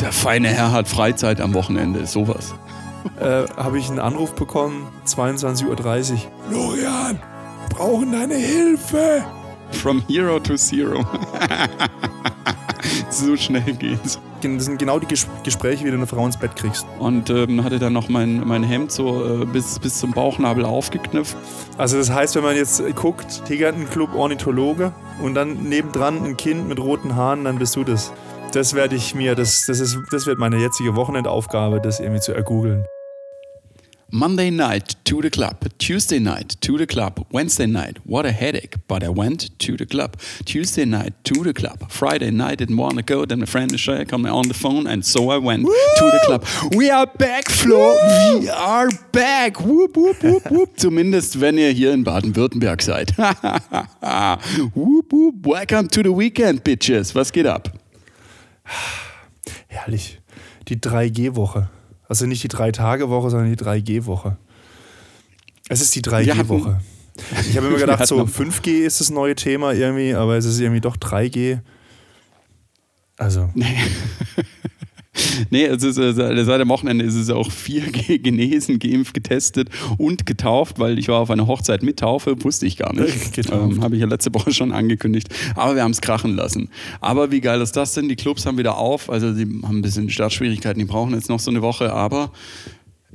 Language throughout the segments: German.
Der feine Herr hat Freizeit am Wochenende, sowas. Äh, habe ich einen Anruf bekommen, 22.30 Uhr. Florian, wir brauchen deine Hilfe. From Hero to Zero. so schnell geht's. Das sind genau die Ges Gespräche, wie du eine Frau ins Bett kriegst. Und ähm, hatte dann noch mein, mein Hemd so äh, bis, bis zum Bauchnabel aufgeknüpft. Also das heißt, wenn man jetzt guckt, Tigerentenclub Ornithologe und dann nebendran ein Kind mit roten Haaren, dann bist du das. Das werde ich mir, das, das, ist, das wird meine jetzige Wochenendaufgabe, das irgendwie zu ergoogeln. Monday night to the club, Tuesday night to the club, Wednesday night, what a headache, but I went to the club. Tuesday night to the club, Friday night didn't want to go, then my friend Shay called me on the phone and so I went Woo! to the club. We are back, Flo, we are back. Whoop, whoop, whoop, whoop. Zumindest wenn ihr hier in Baden-Württemberg seid. whoop, whoop. Welcome to the weekend, bitches. Was geht ab? Herrlich. Die 3G-Woche. Also nicht die Drei-Tage-Woche, sondern die 3G-Woche. Es ist die 3G-Woche. Ich habe immer gedacht, so 5G ist das neue Thema irgendwie, aber es ist irgendwie doch 3G. Also. Nee, es ist, äh, seit dem Wochenende ist es auch 4G genesen, geimpft, getestet und getauft, weil ich war auf einer Hochzeit mit Taufe, wusste ich gar nicht. Ähm, Habe ich ja letzte Woche schon angekündigt. Aber wir haben es krachen lassen. Aber wie geil ist das denn? Die Clubs haben wieder auf. Also die haben ein bisschen Startschwierigkeiten, die brauchen jetzt noch so eine Woche, aber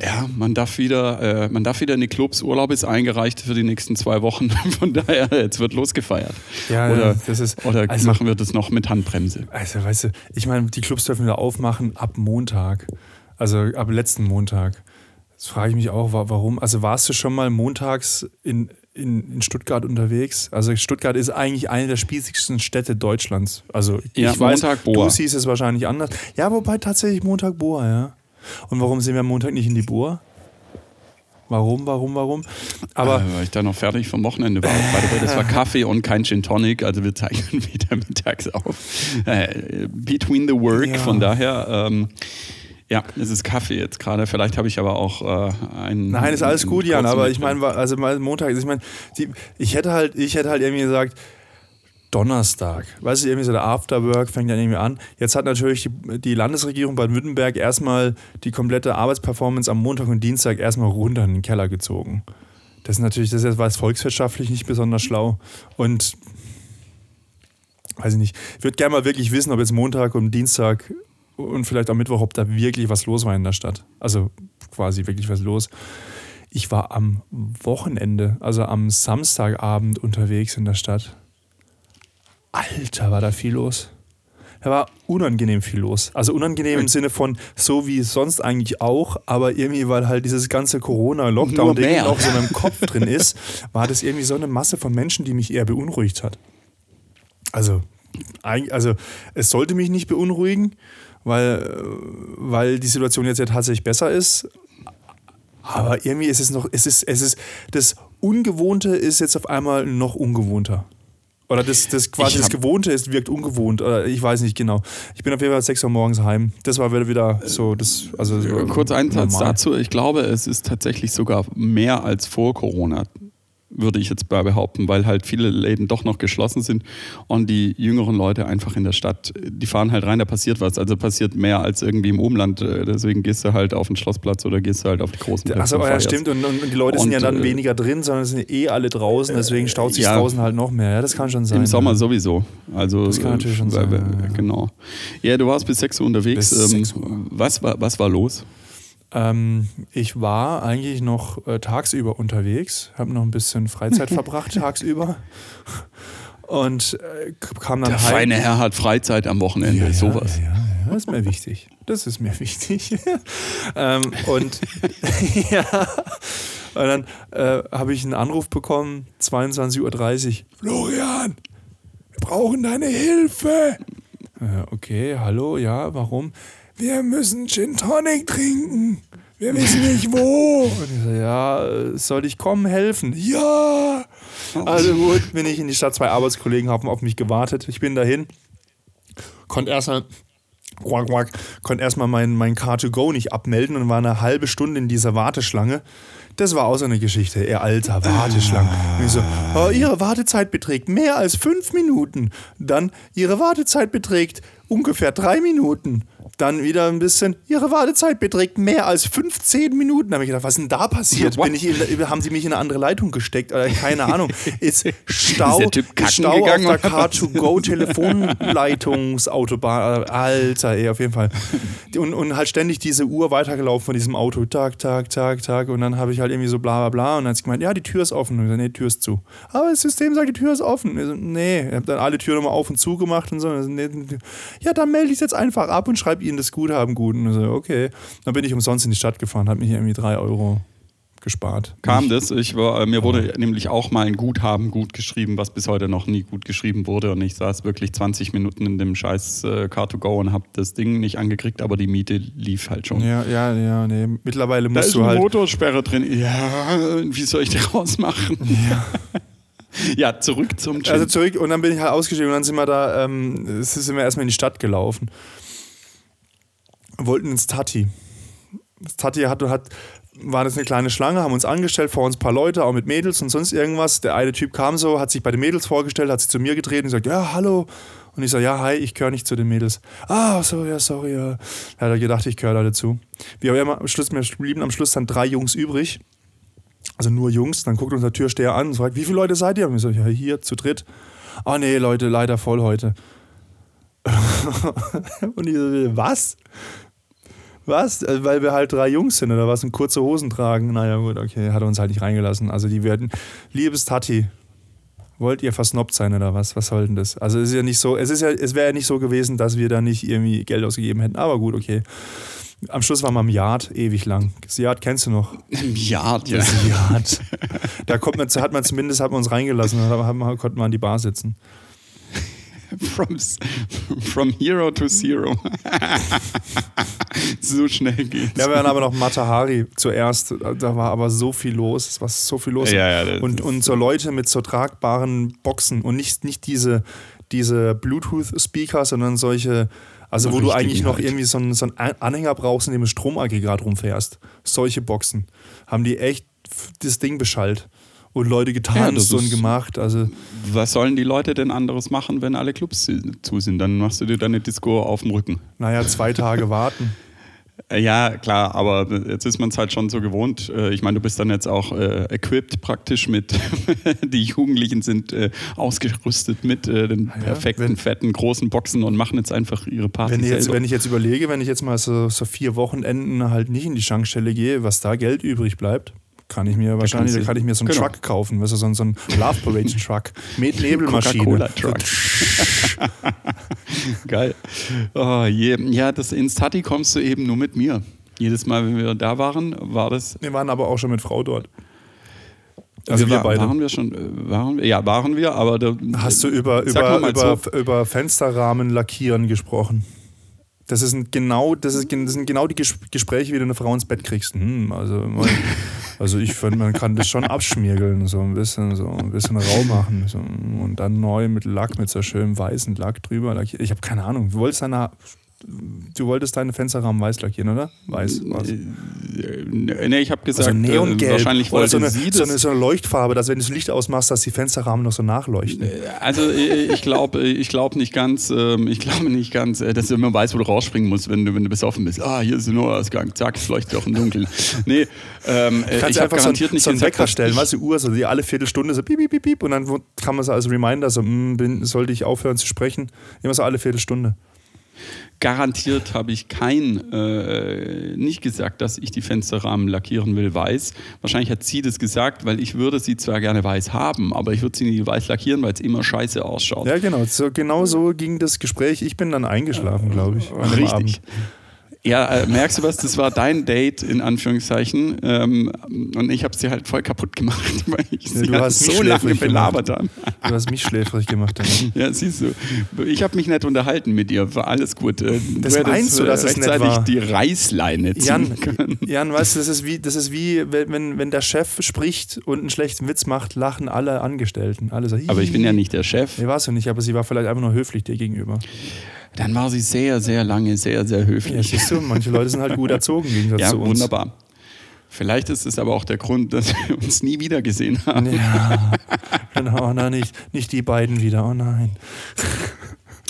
ja, man darf wieder, äh, man darf wieder in die Clubs. Urlaub ist eingereicht für die nächsten zwei Wochen. Von daher, jetzt wird losgefeiert. Ja, oder, das ist. Oder also, machen wir das noch mit Handbremse? Also, weißt du, ich meine, die Clubs dürfen wieder aufmachen ab Montag. Also ab letzten Montag. Das frage ich mich auch, warum. Also warst du schon mal montags in, in, in Stuttgart unterwegs? Also Stuttgart ist eigentlich eine der spießigsten Städte Deutschlands. Also ich ja, weiß, Montag, Boa. du siehst es wahrscheinlich anders. Ja, wobei tatsächlich Montag Boa, ja. Und warum sind wir am Montag nicht in die Bohr? Warum, warum, warum? Aber äh, weil ich da noch fertig vom Wochenende war. By das war Kaffee und kein Gin Tonic, also wir zeichnen wieder mittags auf. Äh, between the work, Ja. von daher, ähm, ja, es ist Kaffee jetzt gerade. Vielleicht habe ich aber auch äh, einen. Nein, ist alles gut, Jan, aber ich meine, also Montag, ich meine, ich hätte halt, ich hätte halt irgendwie gesagt, Donnerstag, weißt du, irgendwie so der Afterwork fängt dann irgendwie an. Jetzt hat natürlich die, die Landesregierung Baden-Württemberg erstmal die komplette Arbeitsperformance am Montag und Dienstag erstmal runter in den Keller gezogen. Das ist natürlich, das ist was volkswirtschaftlich nicht besonders schlau. Und weiß ich nicht, ich würde gerne mal wirklich wissen, ob jetzt Montag und Dienstag und vielleicht am Mittwoch, ob da wirklich was los war in der Stadt. Also quasi wirklich was los. Ich war am Wochenende, also am Samstagabend unterwegs in der Stadt. Alter, war da viel los. Da war unangenehm viel los. Also unangenehm im Sinne von so wie sonst eigentlich auch, aber irgendwie, weil halt dieses ganze Corona-Lockdown-Ding noch so in meinem Kopf drin ist, war das irgendwie so eine Masse von Menschen, die mich eher beunruhigt hat. Also, also es sollte mich nicht beunruhigen, weil, weil die Situation jetzt ja tatsächlich besser ist. Aber irgendwie ist es noch, es ist, es ist, das Ungewohnte ist jetzt auf einmal noch ungewohnter. Oder das, das quasi das Gewohnte ist, wirkt ungewohnt. Oder ich weiß nicht genau. Ich bin auf jeden Fall 6 Uhr morgens heim. Das war wieder, wieder so, das, also so Äh, Kurz ein Satz dazu. Ich glaube, es ist tatsächlich sogar mehr als vor Corona, würde ich jetzt behaupten, weil halt viele Läden doch noch geschlossen sind und die jüngeren Leute einfach in der Stadt, die fahren halt rein, da passiert was. Also passiert mehr als irgendwie im Umland. Äh, Deswegen gehst du halt auf den Schlossplatz oder gehst du halt auf die großen Plätze. Achso, ja, stimmt. Und, und, die Leute sind Und, ja dann äh, weniger drin, sondern sind eh alle draußen. Deswegen staut sich ja. draußen halt noch mehr. Ja, das kann schon sein. Im Sommer ja. sowieso. Also, Das kann natürlich schon äh, sein, äh. Genau. Ja, du warst bis 6 Uhr unterwegs. Bis Ähm, 6 Uhr. Was, war, was war los? Ähm, ich war eigentlich noch äh, tagsüber unterwegs, habe noch ein bisschen Freizeit verbracht tagsüber und äh, kam dann Der heim. feine Herr hat Freizeit am Wochenende. ja, Sowas. Ja, ja, ja, das ist mir wichtig. Das ist mir wichtig. ähm, und ja, und dann äh, habe ich einen Anruf bekommen, 22.30 Uhr. Florian, wir brauchen deine Hilfe. Ja, okay, hallo, ja, warum? Wir müssen Gin Tonic trinken. Wir wissen nicht wo. Und ich so, ja, äh, soll ich kommen, helfen? Ja. Also gut, bin ich in die Stadt. Zwei Arbeitskollegen haben auf mich gewartet. Ich bin dahin. Konnte erstmal quack, quack, konnte erstmal mein, mein Car2Go nicht abmelden und war eine halbe Stunde in dieser Warteschlange. Das war auch so eine Geschichte. Ihr alter Warteschlange. Und ich so, oh, ihre Wartezeit beträgt mehr als fünf Minuten. Dann, ihre Wartezeit beträgt ungefähr drei Minuten. Dann wieder ein bisschen, ihre Wartezeit beträgt mehr als 15 Minuten. Da habe ich gedacht, was ist denn da passiert? Bin ich in, haben sie mich in eine andere Leitung gesteckt? Oder keine Ahnung. Ist Stau, Ist Stau auf der? Car-to-Go-Telefonleitungsautobahn. Alter, ey, auf jeden Fall. Und, und halt ständig diese Uhr weitergelaufen von diesem Auto. Tag, Tag, Tag, Tag. Und dann habe ich halt irgendwie so bla bla bla. Und dann hat sie gemeint, ja, die Tür ist offen. Und ich gesagt, nee, die Tür ist zu. Aber das System sagt, die Tür ist offen. Ich so, nee, ich habe dann alle Türen nochmal auf und zu gemacht und so. Ja, dann melde ich es jetzt einfach ab und schreibe Ihnen das Guthaben gut. Und so, okay. Dann bin ich umsonst in die Stadt gefahren, habe mich irgendwie drei Euro gespart. Kam das? Ich war, äh, mir wurde nämlich auch mal ein Guthaben gut geschrieben, was bis heute noch nie gut geschrieben wurde. Und ich saß wirklich 20 Minuten in dem scheiß äh, Car2Go und habe das Ding nicht angekriegt, aber die Miete lief halt schon. Ja, ja, ja, nee. Mittlerweile Da musst ist du eine halt. Motorsperre drin. Ja, wie soll ich das rausmachen? Ja. ja, zurück zum Gin. Also zurück und dann bin ich halt ausgestiegen und dann sind wir da, ähm, es sind wir erstmal in die Stadt gelaufen. Wollten ins Tati. Das Tati hat, hat, war das eine kleine Schlange, haben uns angestellt, vor uns ein paar Leute, auch mit Mädels und sonst irgendwas. Der eine Typ kam so, hat sich bei den Mädels vorgestellt, hat sich zu mir gedreht und gesagt, ja, hallo. Und ich so, ja, hi, ich gehöre nicht zu den Mädels. Ah, so, ja, sorry, ja. Da hat er gedacht, ich gehöre da dazu. Auch immer, am Schluss, mir blieben am Schluss dann drei Jungs übrig. Also nur Jungs. Dann guckt unser Türsteher an und fragt, wie viele Leute seid ihr? Und ich so, ja, hier, zu dritt. Ah, nee, Leute, leider voll heute. und ich so, was? Was? Also, Weil wir halt drei Jungs sind oder was und kurze Hosen tragen. Naja, gut, okay, hat er uns halt nicht reingelassen. Also die werden, liebes Tati, wollt ihr versnobbt sein oder was? Was soll denn das? Also es ist ja nicht so, es ist ja, es wäre ja nicht so gewesen, dass wir da nicht irgendwie Geld ausgegeben hätten. Aber gut, okay. Am Schluss waren wir im Yard, ewig lang. Das Yard kennst du noch? ja, ja. Das Yard. Da kommt man, hat man zumindest hat man uns reingelassen, da konnten wir an die Bar sitzen. From, from hero to zero. so schnell geht's. Ja, wir waren aber noch Matahari zuerst. Da war aber so viel los. Es war so viel los. Ja, ja, und, und so Leute mit so tragbaren Boxen und nicht, nicht diese, diese Bluetooth-Speaker, sondern solche, also wo du eigentlich noch halt. irgendwie so einen, so einen Anhänger brauchst, in dem du Stromaggregat rumfährst. Solche Boxen. Haben die echt das Ding beschallt. Und Leute Ja, getanzt das und gemacht. Also, Was sollen die Leute denn anderes machen, wenn alle Clubs zu sind? Dann machst du dir deine Disco auf dem Rücken. naja, zwei Tage warten. Ja, klar, aber jetzt ist man es halt schon so gewohnt. Äh, Ich meine, du bist dann jetzt auch äh, equipped praktisch mit, die Jugendlichen sind äh, ausgerüstet mit äh, den ja, perfekten, wenn- fetten, großen Boxen und machen jetzt einfach ihre Party Wenn ich, jetzt, wenn ich jetzt überlege, wenn ich jetzt mal so, so vier Wochenenden halt nicht in die Schankstelle gehe, was da Geld übrig bleibt, kann ich mir wahrscheinlich, da kann ich mir so einen genau. Truck kaufen, weißt du, so, so einen Love Parade Truck mit Nebelmaschine. Coca-Cola-Truck. Geil. Oh, je. Ja, das ins Tati kommst du eben nur mit mir. Jedes Mal, wenn wir da waren, war das. Wir waren aber auch schon mit Frau dort. Also wir, wir, beide. Waren wir schon? äh, Waren wir? Ja, waren wir, aber da, Hast du über, über, über, so. über Fensterrahmen lackieren gesprochen? Das, ist genau, das, ist, das sind genau die Ges- Gespräche, wie du eine Frau ins Bett kriegst. Hm, also, also ich finde, man kann das schon abschmirgeln, so ein bisschen, so ein bisschen rau machen. So, und dann neu mit Lack, mit so schönem weißen Lack drüber. Ich habe keine Ahnung. Du wolltest deine, du wolltest deine Fensterrahmen weiß lackieren, oder? Weiß. Was? Äh, Nee, ich habe gesagt, Also neongelb. wahrscheinlich wollte so eine, sie so, das. eine, so eine Leuchtfarbe, dass wenn du das Licht ausmachst, dass die Fensterrahmen noch so nachleuchten. Also äh, ich glaube ich glaub nicht ganz, ähm, ich glaube nicht ganz, dass du immer weißt, wo du rausspringen musst, wenn du, wenn du besoffen bist. Ah, hier ist ein Notausgang, zack, es leuchtet auch im Dunkeln. Nee, ähm, äh, Kannst ich habe einfach so, garantiert einen- nicht so einen Wecker stellen, weißt du, Uhr, so die alle Viertelstunde so piep, piep, piep, piep und dann kann man so als Reminder so, mm, bin, sollte ich aufhören zu sprechen? Immer so alle Viertelstunde. Garantiert habe ich kein, äh, nicht gesagt, dass ich die Fensterrahmen lackieren will weiß. Wahrscheinlich hat sie das gesagt, weil ich würde sie zwar gerne weiß haben, aber ich würde sie nie weiß lackieren, weil es immer scheiße ausschaut. Ja, genau. So, genau so ging das Gespräch. Ich bin dann eingeschlafen, glaube ich. Richtig. Abend. Ja, äh, merkst du was? Das war dein Date in Anführungszeichen ähm, und ich habe sie halt voll kaputt gemacht, weil ich sie du halt so lange belabert habe. Du hast mich schläfrig gemacht. Dann. Ja, siehst du. Ich habe mich nett unterhalten mit ihr, war alles gut. Äh, Das hättest, meinst du, äh, dass es rechtzeitig war? die Reißleine ziehen Jan, können. Jan, weißt du, das ist wie, das ist wie wenn, wenn, der Chef spricht und einen schlechten Witz macht, lachen alle Angestellten. Alle so, Aber ich bin ja nicht der Chef. Nee, warst du nicht, aber sie war vielleicht einfach nur höflich dir gegenüber. Dann war sie sehr, sehr lange, sehr, sehr Ja, höflich. siehst du, manche Leute sind halt gut erzogen Gegensatz Ja, zu uns. wunderbar. Vielleicht ist es aber auch der Grund, dass wir uns nie wieder gesehen haben. Ja, genau, na, nicht, nicht die beiden wieder, oh nein.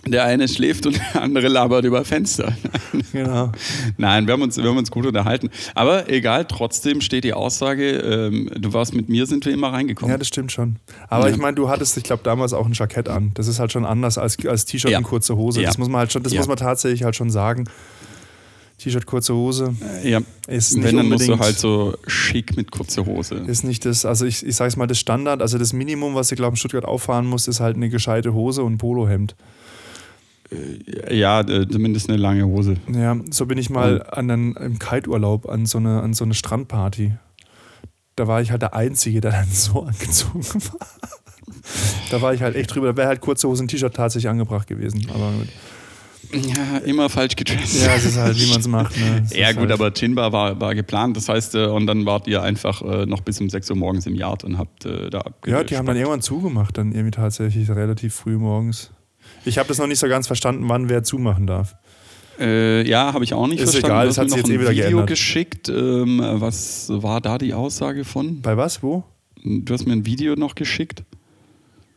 Der eine schläft und der andere labert über Fenster. Genau. Nein, wir haben, uns, wir haben uns gut unterhalten. Aber egal, trotzdem steht die Aussage, ähm, du warst mit mir, sind wir immer reingekommen. Ja, das stimmt schon. Aber Ja. ich meine, du hattest, ich glaube, damals auch ein Jackett an. Das ist halt schon anders als, als T-Shirt Ja. und kurze Hose. Ja. Das muss man halt schon, das muss man tatsächlich halt schon sagen. T-Shirt, kurze Hose ja. ist nicht Wenn, dann musst du halt so schick mit kurzer Hose. ist nicht das, also ich, ich sag's mal, das Standard, also das Minimum, was du, glaube ich, in Stuttgart auffahren musst, ist halt eine gescheite Hose und ein Polohemd. Ja, äh, zumindest eine lange Hose. Ja, so bin ich mal an einen, im Kiteurlaub an so, eine, an so eine Strandparty. Da war ich halt der Einzige, der dann so angezogen war. Da war ich halt echt drüber. Da wäre halt kurze Hose und T-Shirt tatsächlich angebracht gewesen. Aber. Ja, immer falsch gedresst. ja, es ist halt, wie man es macht. Ne? Es Ja gut, halt, aber Chinbar war, war geplant, das heißt, äh, und dann wart ihr einfach äh, noch bis um 6 Uhr morgens im Yard und habt äh, da Ja, die haben dann irgendwann zugemacht, dann irgendwie tatsächlich relativ früh morgens. Ich habe das noch nicht so ganz verstanden, wann wer zumachen darf. Äh, ja, habe ich auch nicht Ist verstanden. egal, hast hat mir noch eh ein wieder Video geändert. geschickt. Ähm, was war da die Aussage von? Bei was? Wo? Du hast mir ein Video noch geschickt.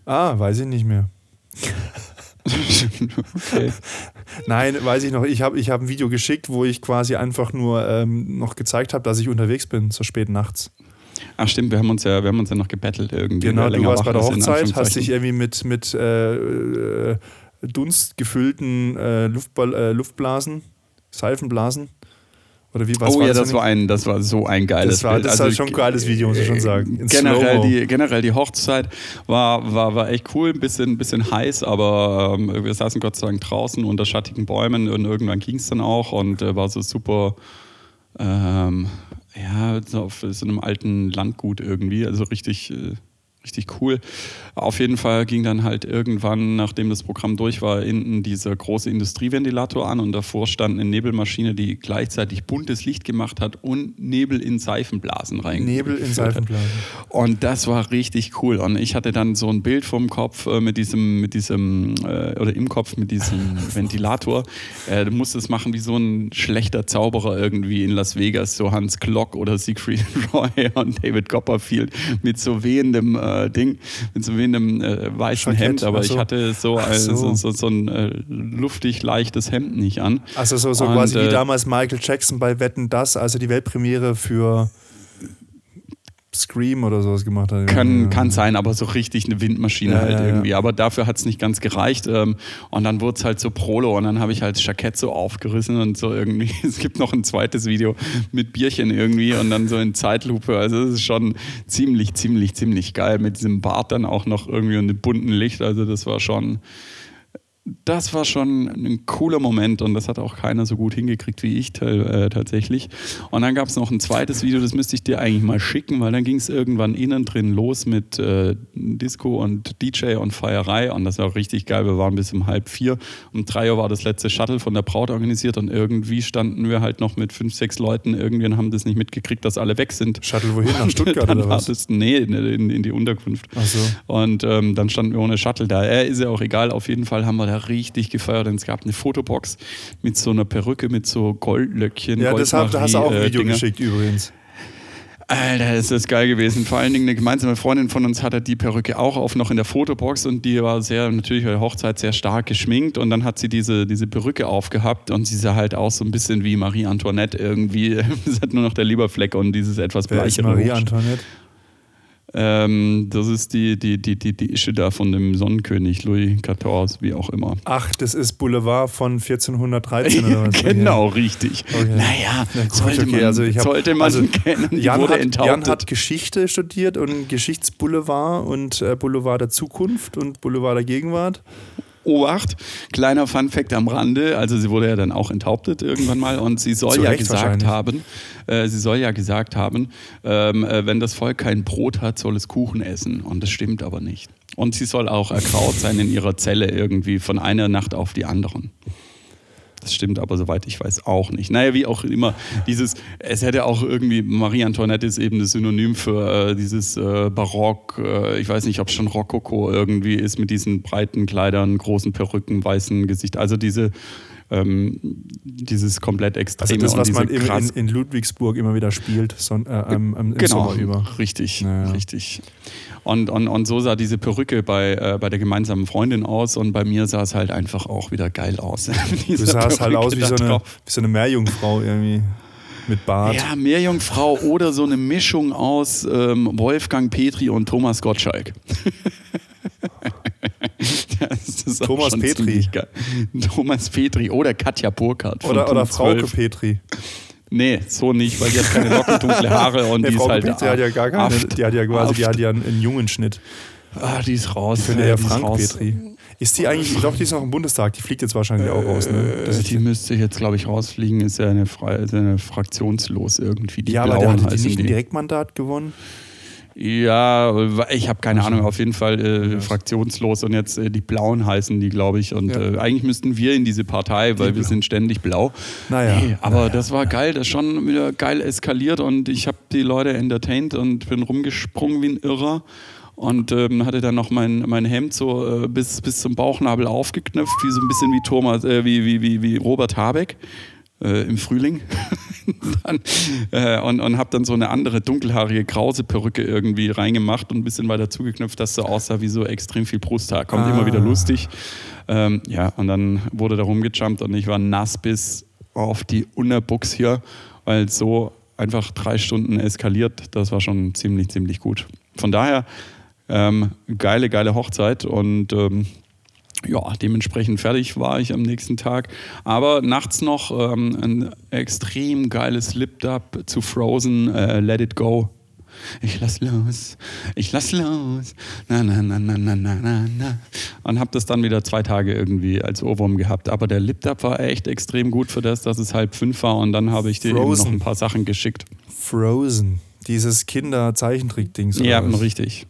Ah, weiß ich nicht mehr. Okay. Nein, weiß ich noch. Ich habe ich hab ein Video geschickt, wo ich quasi einfach nur ähm, noch gezeigt habe, dass ich unterwegs bin, so spät nachts. Ach stimmt, wir haben uns ja, wir haben uns ja noch gebettelt irgendwie. Genau, du warst bei der Hochzeit, hast dich irgendwie mit, mit äh, äh, dunstgefüllten äh, Luftball, äh, Luftblasen, Seifenblasen. Oder wie was Oh ja, das das war ein, das war so ein geiles Das war- Bild. das war schon ein geiles Video, muss ich schon sagen. In Generell die, generell die Hochzeit war, war, war echt cool, ein bisschen, bisschen heiß, aber ähm, wir saßen Gott sei Dank draußen unter schattigen Bäumen und irgendwann ging es dann auch und äh, war so super, ähm, ja, auf so einem alten Landgut irgendwie, also richtig. Äh, Richtig cool. Auf jeden Fall ging dann halt irgendwann, nachdem das Programm durch war, hinten dieser große Industrieventilator an und davor stand eine Nebelmaschine, die gleichzeitig buntes Licht gemacht hat und Nebel in Seifenblasen rein. Nebel in. Seifenblasen. Und das war richtig cool. Und ich hatte dann so ein Bild vom Kopf äh, mit diesem, mit diesem, äh, oder im Kopf mit diesem Ventilator. Äh, du musst es machen wie so ein schlechter Zauberer irgendwie in Las Vegas, so Hans Klock oder Siegfried Roy und David Copperfield mit so wehendem äh, Ding, mit so wehendem äh, weißen Jackett, Hemd. Aber ach so. ich hatte so, ein, so. so. So, so ein äh, luftig leichtes Hemd nicht an. Also so, so Und, quasi wie äh, damals Michael Jackson bei Wetten Das, also die Weltpremiere für Scream oder sowas gemacht hat. Kann, Ja. kann sein, aber so richtig eine Windmaschine Ja, halt irgendwie. Aber dafür hat es nicht ganz gereicht. Ähm, und dann wurde es halt so Prolo und dann habe ich halt Jackett so aufgerissen und so irgendwie. Es gibt noch ein zweites Video mit Bierchen irgendwie und dann so in Zeitlupe. Also es ist schon ziemlich, ziemlich, ziemlich geil mit diesem Bart dann auch noch irgendwie und dem bunten Licht. Also das war schon. Das war schon ein cooler Moment und das hat auch keiner so gut hingekriegt wie ich äh, tatsächlich. Und dann gab es noch ein zweites Video, das müsste ich dir eigentlich mal schicken, weil dann ging es irgendwann innen drin los mit äh, Disco und DJ und Feierei und das war richtig geil. Wir waren bis um halb vier. Um drei Uhr war das letzte Shuttle von der Braut organisiert und irgendwie standen wir halt noch mit fünf, sechs Leuten irgendwie und haben das nicht mitgekriegt, dass alle weg sind. Shuttle wohin? Nach Stuttgart oder was? wartest- Nee, in, in, in die Unterkunft. Ach so. Und ähm, dann standen wir ohne Shuttle da. Äh, ist ja auch egal. Auf jeden Fall haben wir da richtig gefeiert. Und es gab eine Fotobox mit so einer Perücke, mit so Goldlöckchen. Ja, da hast du auch ein Video Goldmarie, äh, geschickt übrigens. Alter, ist das geil gewesen. Vor allen Dingen eine gemeinsame Freundin von uns hatte die Perücke auch auf, noch in der Fotobox und die war sehr, natürlich bei der Hochzeit sehr stark geschminkt und dann hat sie diese, diese Perücke aufgehabt und sie sah halt auch so ein bisschen wie Marie Antoinette irgendwie. Es hat nur noch der Lieberfleck und dieses etwas Wer ist bleichere Marie Antoinette? Ähm, das ist die, die, die, die, die Ische da von dem Sonnenkönig Louis XIV, wie auch immer. Ach, das ist Boulevard von 1413 oder was? genau, richtig. Okay. Naja, Na gut, sollte, okay, man, also ich hab- sollte man also kennen. Die Jan wurde hat, enthauptet. Jan hat Geschichte studiert und Geschichtsboulevard und äh, Boulevard der Zukunft und Boulevard der Gegenwart. Obacht, kleiner Funfact am Rande, also sie wurde ja dann auch enthauptet irgendwann mal. Und sie soll Zu ja gesagt haben, äh, sie soll ja gesagt haben, ähm, äh, wenn das Volk kein Brot hat, soll es Kuchen essen. Und das stimmt aber nicht. Und sie soll auch erkraut sein in ihrer Zelle irgendwie von einer Nacht auf die anderen. Das stimmt aber, soweit ich weiß, auch nicht. Naja, wie auch immer, dieses, es hätte auch irgendwie, Marie Antoinette ist eben das Synonym für äh, dieses äh, Barock, äh, ich weiß nicht, ob es schon Rokoko irgendwie ist, mit diesen breiten Kleidern, großen Perücken, weißen Gesicht. Also diese ähm, dieses komplett extreme Also das, und was diese man in, in, Ludwigsburg immer wieder spielt, son, äh, am, am, im genau, Sommer über. richtig, Naja. richtig. Und, und, und so sah diese Perücke bei, äh, bei der gemeinsamen Freundin aus und bei mir sah es halt einfach auch wieder geil aus. Du sahst halt aus wie so, eine, wie so eine Meerjungfrau irgendwie mit Bart. Ja, Meerjungfrau oder so eine Mischung aus ähm, Wolfgang Petri und Thomas Gottschalk. Das ist auch Thomas schon Petri. Thomas Petri oder Katja Burkhardt. von Oder, oder Frauke 12. Petri. Nee, so nicht, weil die hat keine locken, dunkle Haare und Nee, die ist Frauke halt Petri hat ja gar keine. aft. Die hat ja quasi, die hat ja einen, einen jungen Schnitt. Ah, die ist raus. Ich finde äh, ja die ist Frank raus. Petri. Ist die eigentlich, ich glaube, die ist noch im Bundestag, die fliegt jetzt wahrscheinlich auch raus, ne? Das Äh, ist die müsste jetzt, glaube ich, rausfliegen. Ist ja eine, ist ja eine fraktionslos irgendwie. Die ja, aber der hat die nicht ein. Direktmandat gewonnen. Ja, ich habe keine Ahnung, auf jeden Fall äh, fraktionslos und jetzt äh, die Blauen heißen die, glaube ich. Und Ja. äh, eigentlich müssten wir in diese Partei, weil wir Blau- sind ständig blau. Naja. Nee, aber das war geil, das ist schon wieder geil eskaliert und ich habe die Leute entertained und bin rumgesprungen wie ein Irrer. Und ähm, hatte dann noch mein, mein Hemd so äh, bis, bis zum Bauchnabel aufgeknöpft, wie so ein bisschen wie Thomas, äh, wie, wie, wie, wie Robert Habeck äh, im Frühling. dann, äh, und und habe dann so eine andere dunkelhaarige krause Perücke irgendwie reingemacht und ein bisschen weiter zugeknöpft, dass so aussah wie so extrem viel Brusthaar. Kommt Ah. immer wieder lustig. Ähm, ja, und dann wurde da rumgejumpt und ich war nass bis auf die Unterbuchs hier, weil so einfach drei Stunden eskaliert. Das war schon ziemlich, ziemlich gut. Von daher ähm, geile, geile Hochzeit und ähm, ja, dementsprechend fertig war ich am nächsten Tag. Aber nachts noch ähm, ein extrem geiles Lip-Dub zu Frozen, äh, Let It Go. Ich lass los, ich lass los, na na na na na na na na. Und hab das dann wieder zwei Tage irgendwie als Ohrwurm gehabt. Aber der Lip-Dub war echt extrem gut für das, dass es halb fünf war und dann habe ich dir eben noch Frozen. ein paar Sachen geschickt. Frozen. Dieses Kinder-Zeichentrick-Dings. oder Ja, richtig.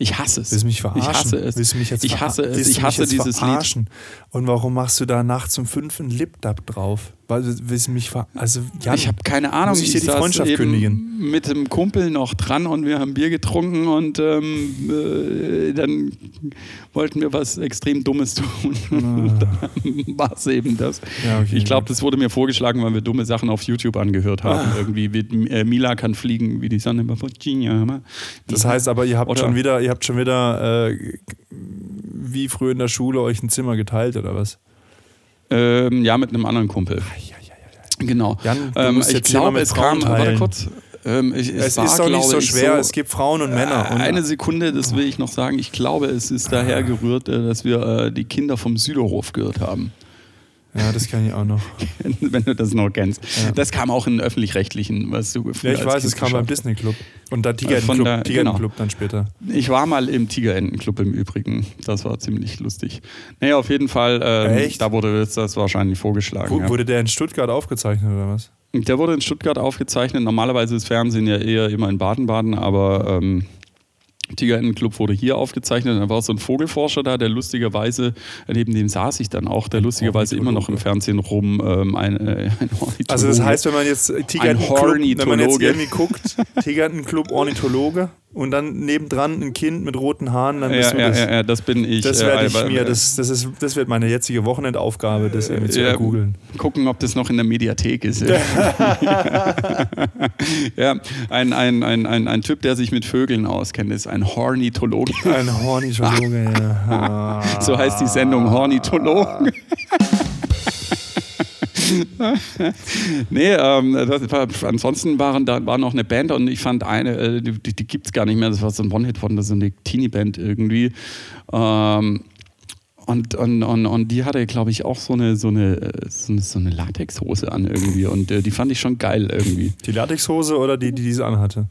Ich hasse es. Willst du mich verarschen? Ich hasse es. Willst du mich jetzt ich hasse es. Ich hasse dieses Lied. Und warum machst du da nachts um fünf einen Lip-Dub drauf? Weil du willst du mich ver also Jan, Ich habe keine Ahnung. muss ich dir die Freundschaft kündigen? Mit dem Kumpel noch dran und wir haben Bier getrunken und ähm, äh, dann wollten wir was extrem Dummes tun. Und dann war es eben das. Ah. Ja, okay, ich glaube, das wurde mir vorgeschlagen, weil wir dumme Sachen auf YouTube angehört haben. Ah. Irgendwie wie, äh, Mila kann fliegen wie die Sonne über Virginia. Das heißt aber, ihr habt Oder- schon wieder, ihr habt schon wieder äh, wie früher in der Schule euch ein Zimmer geteilt oder was? Ähm, ja, mit einem anderen Kumpel. Genau. Jan, ähm, ich glaube, es kam, warte kurz. Ähm, ich, es Es war, ist doch nicht so schwer. so- es gibt Frauen und Männer. Und Eine Sekunde, das will ich noch sagen. Ich glaube, es ist daher gerührt, äh, dass wir äh, die Kinder vom Süderhof gehört haben. Ja, das kann ich auch noch. Wenn du das noch kennst. Ja. Das kam auch in öffentlich-rechtlichen, was du Ja, ich weiß, es kam beim Disney. Club. Und da Äh, Tigerentenclub der- Tigerentenclub dann später. Ich war mal im Tigerentenclub im Übrigen. Das war ziemlich lustig. Naja, auf jeden Fall, ähm, Echt? da wurde das wahrscheinlich vorgeschlagen. Wo, ja. Wurde der in Stuttgart aufgezeichnet oder was? Der wurde in Stuttgart aufgezeichnet. Normalerweise ist Fernsehen ja eher immer in Baden-Baden, aber ähm, Tigerentenclub wurde hier aufgezeichnet. Da war so ein Vogelforscher da, der lustigerweise, neben dem saß ich dann auch, der lustigerweise immer noch im Fernsehen rum ähm, ein, äh, ein. Also das heißt, wenn man jetzt Tigerentenclub, wenn man jetzt irgendwie guckt, Tigerentenclub Ornithologe und dann nebendran ein Kind mit roten Haaren, dann bist ja, du ja, das. ja, ja, das bin ich. Das äh, werde ich mir, das, das, ist, das wird meine jetzige Wochenendaufgabe, das irgendwie zu Ja, googeln. Gucken, ob das noch in der Mediathek ist. ja, ein, ein, ein, ein, ein Typ, der sich mit Vögeln auskennt, ist ein Hornithologe. Ein Ornithologe, ja. So heißt die Sendung Hornithologen. nee, ähm, das war, ansonsten waren da war noch eine Band und ich fand eine, äh, die, die gibt es gar nicht mehr, das war so ein One-Hit von so eine Teenie-Band irgendwie. Ähm, und, und, und, und die hatte, glaube ich, auch so eine, so eine, äh, so eine, so eine Latexhose an irgendwie. Und äh, die fand ich schon geil irgendwie. Die Latexhose oder die, die diese anhatte?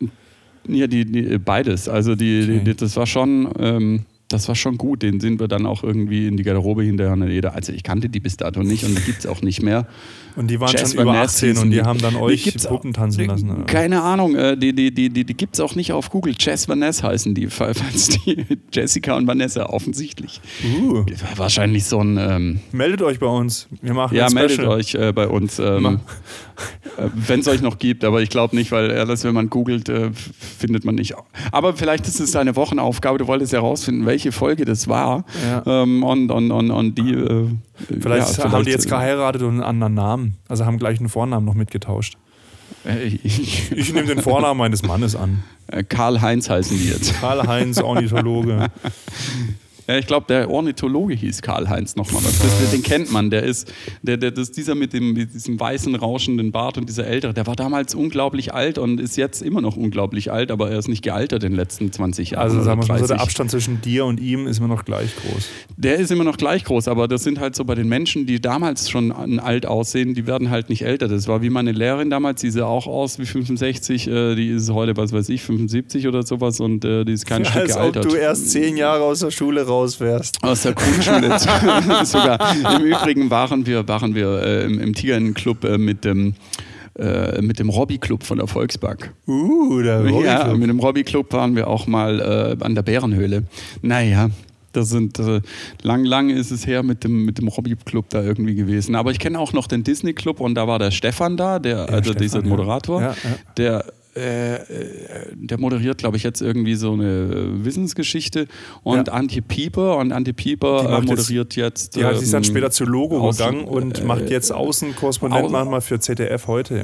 Ja, die, die, beides. Also die, Okay. die, das war schon, ähm, das war schon gut. Den sind wir dann auch irgendwie in die Garderobe hinterher. Also ich kannte die bis dato nicht und die gibt es auch nicht mehr. Und die waren Jazz schon über Vanessa 18 und die die. haben dann Die euch auch- Puppen tanzen lassen. Oder? Keine Ahnung, äh, die, die, die, die, die gibt es auch nicht auf Google. Jazz Vanessa heißen die, falls die Jessica und Vanessa offensichtlich. Uh, Wahrscheinlich so ein, ähm, meldet euch bei uns. Wir machen ja, meldet euch äh, bei uns, ähm, wenn es euch noch gibt, aber ich glaube nicht, weil alles, wenn man googelt, äh, findet man nicht. Aber vielleicht ist es deine Wochenaufgabe, du wolltest herausfinden, welche welche Folge das war. Ja. Ähm, und, und, und, und die. Äh, Vielleicht, ja, haben die vielleicht, jetzt geheiratet und einen anderen Namen. Also haben gleich einen Vornamen noch mitgetauscht. äh, ich- Ich nehme den Vornamen meines Mannes an. äh, Karl-Heinz heißen die jetzt. Karl-Heinz, Ornithologe. Ja, ich glaube, der Ornithologe hieß Karl-Heinz nochmal. Den kennt man. Der ist, der, der, das ist dieser mit, dem, mit diesem weißen, rauschenden Bart und dieser ältere. Der war damals unglaublich alt und ist jetzt immer noch unglaublich alt, aber er ist nicht gealtert in den letzten 20 Jahren. Also sagen wir mal so, der 30. Abstand zwischen dir und ihm ist immer noch gleich groß. Der ist immer noch gleich groß, aber das sind halt so bei den Menschen, die damals schon alt aussehen, die werden halt nicht älter. Das war wie meine Lehrerin damals, die sah auch aus wie 65, äh, die ist heute, was weiß ich, 75 oder sowas und äh, die ist kein Stück Als ob gealtert. du erst zehn Jahre aus der Schule raus wärst. Aus der Grundschule sogar. Im Übrigen waren wir, waren wir äh, im, im Tigerenclub äh, mit dem äh, mit dem Robby-Club von der Volksbank. Uh, der Ja, Robby-Club. mit dem Robby-Club waren wir auch mal äh, an der Bärenhöhle. Naja, das sind äh, lang, lang ist es her mit dem, mit dem Robby-Club da irgendwie gewesen. Aber ich kenne auch noch den Disney-Club und da war der Stefan da, der, also Stefan, dieser ja. Moderator, Ja, ja. der äh, äh, der moderiert, glaube ich, jetzt irgendwie so eine äh, Wissensgeschichte und Ja. Antje Pieper und Antje Pieper äh, macht jetzt- moderiert jetzt. Die hat sich dann ähm, später zu Logo aus- gegangen und äh, macht jetzt Außenkorrespondent Au- manchmal für ZDF heute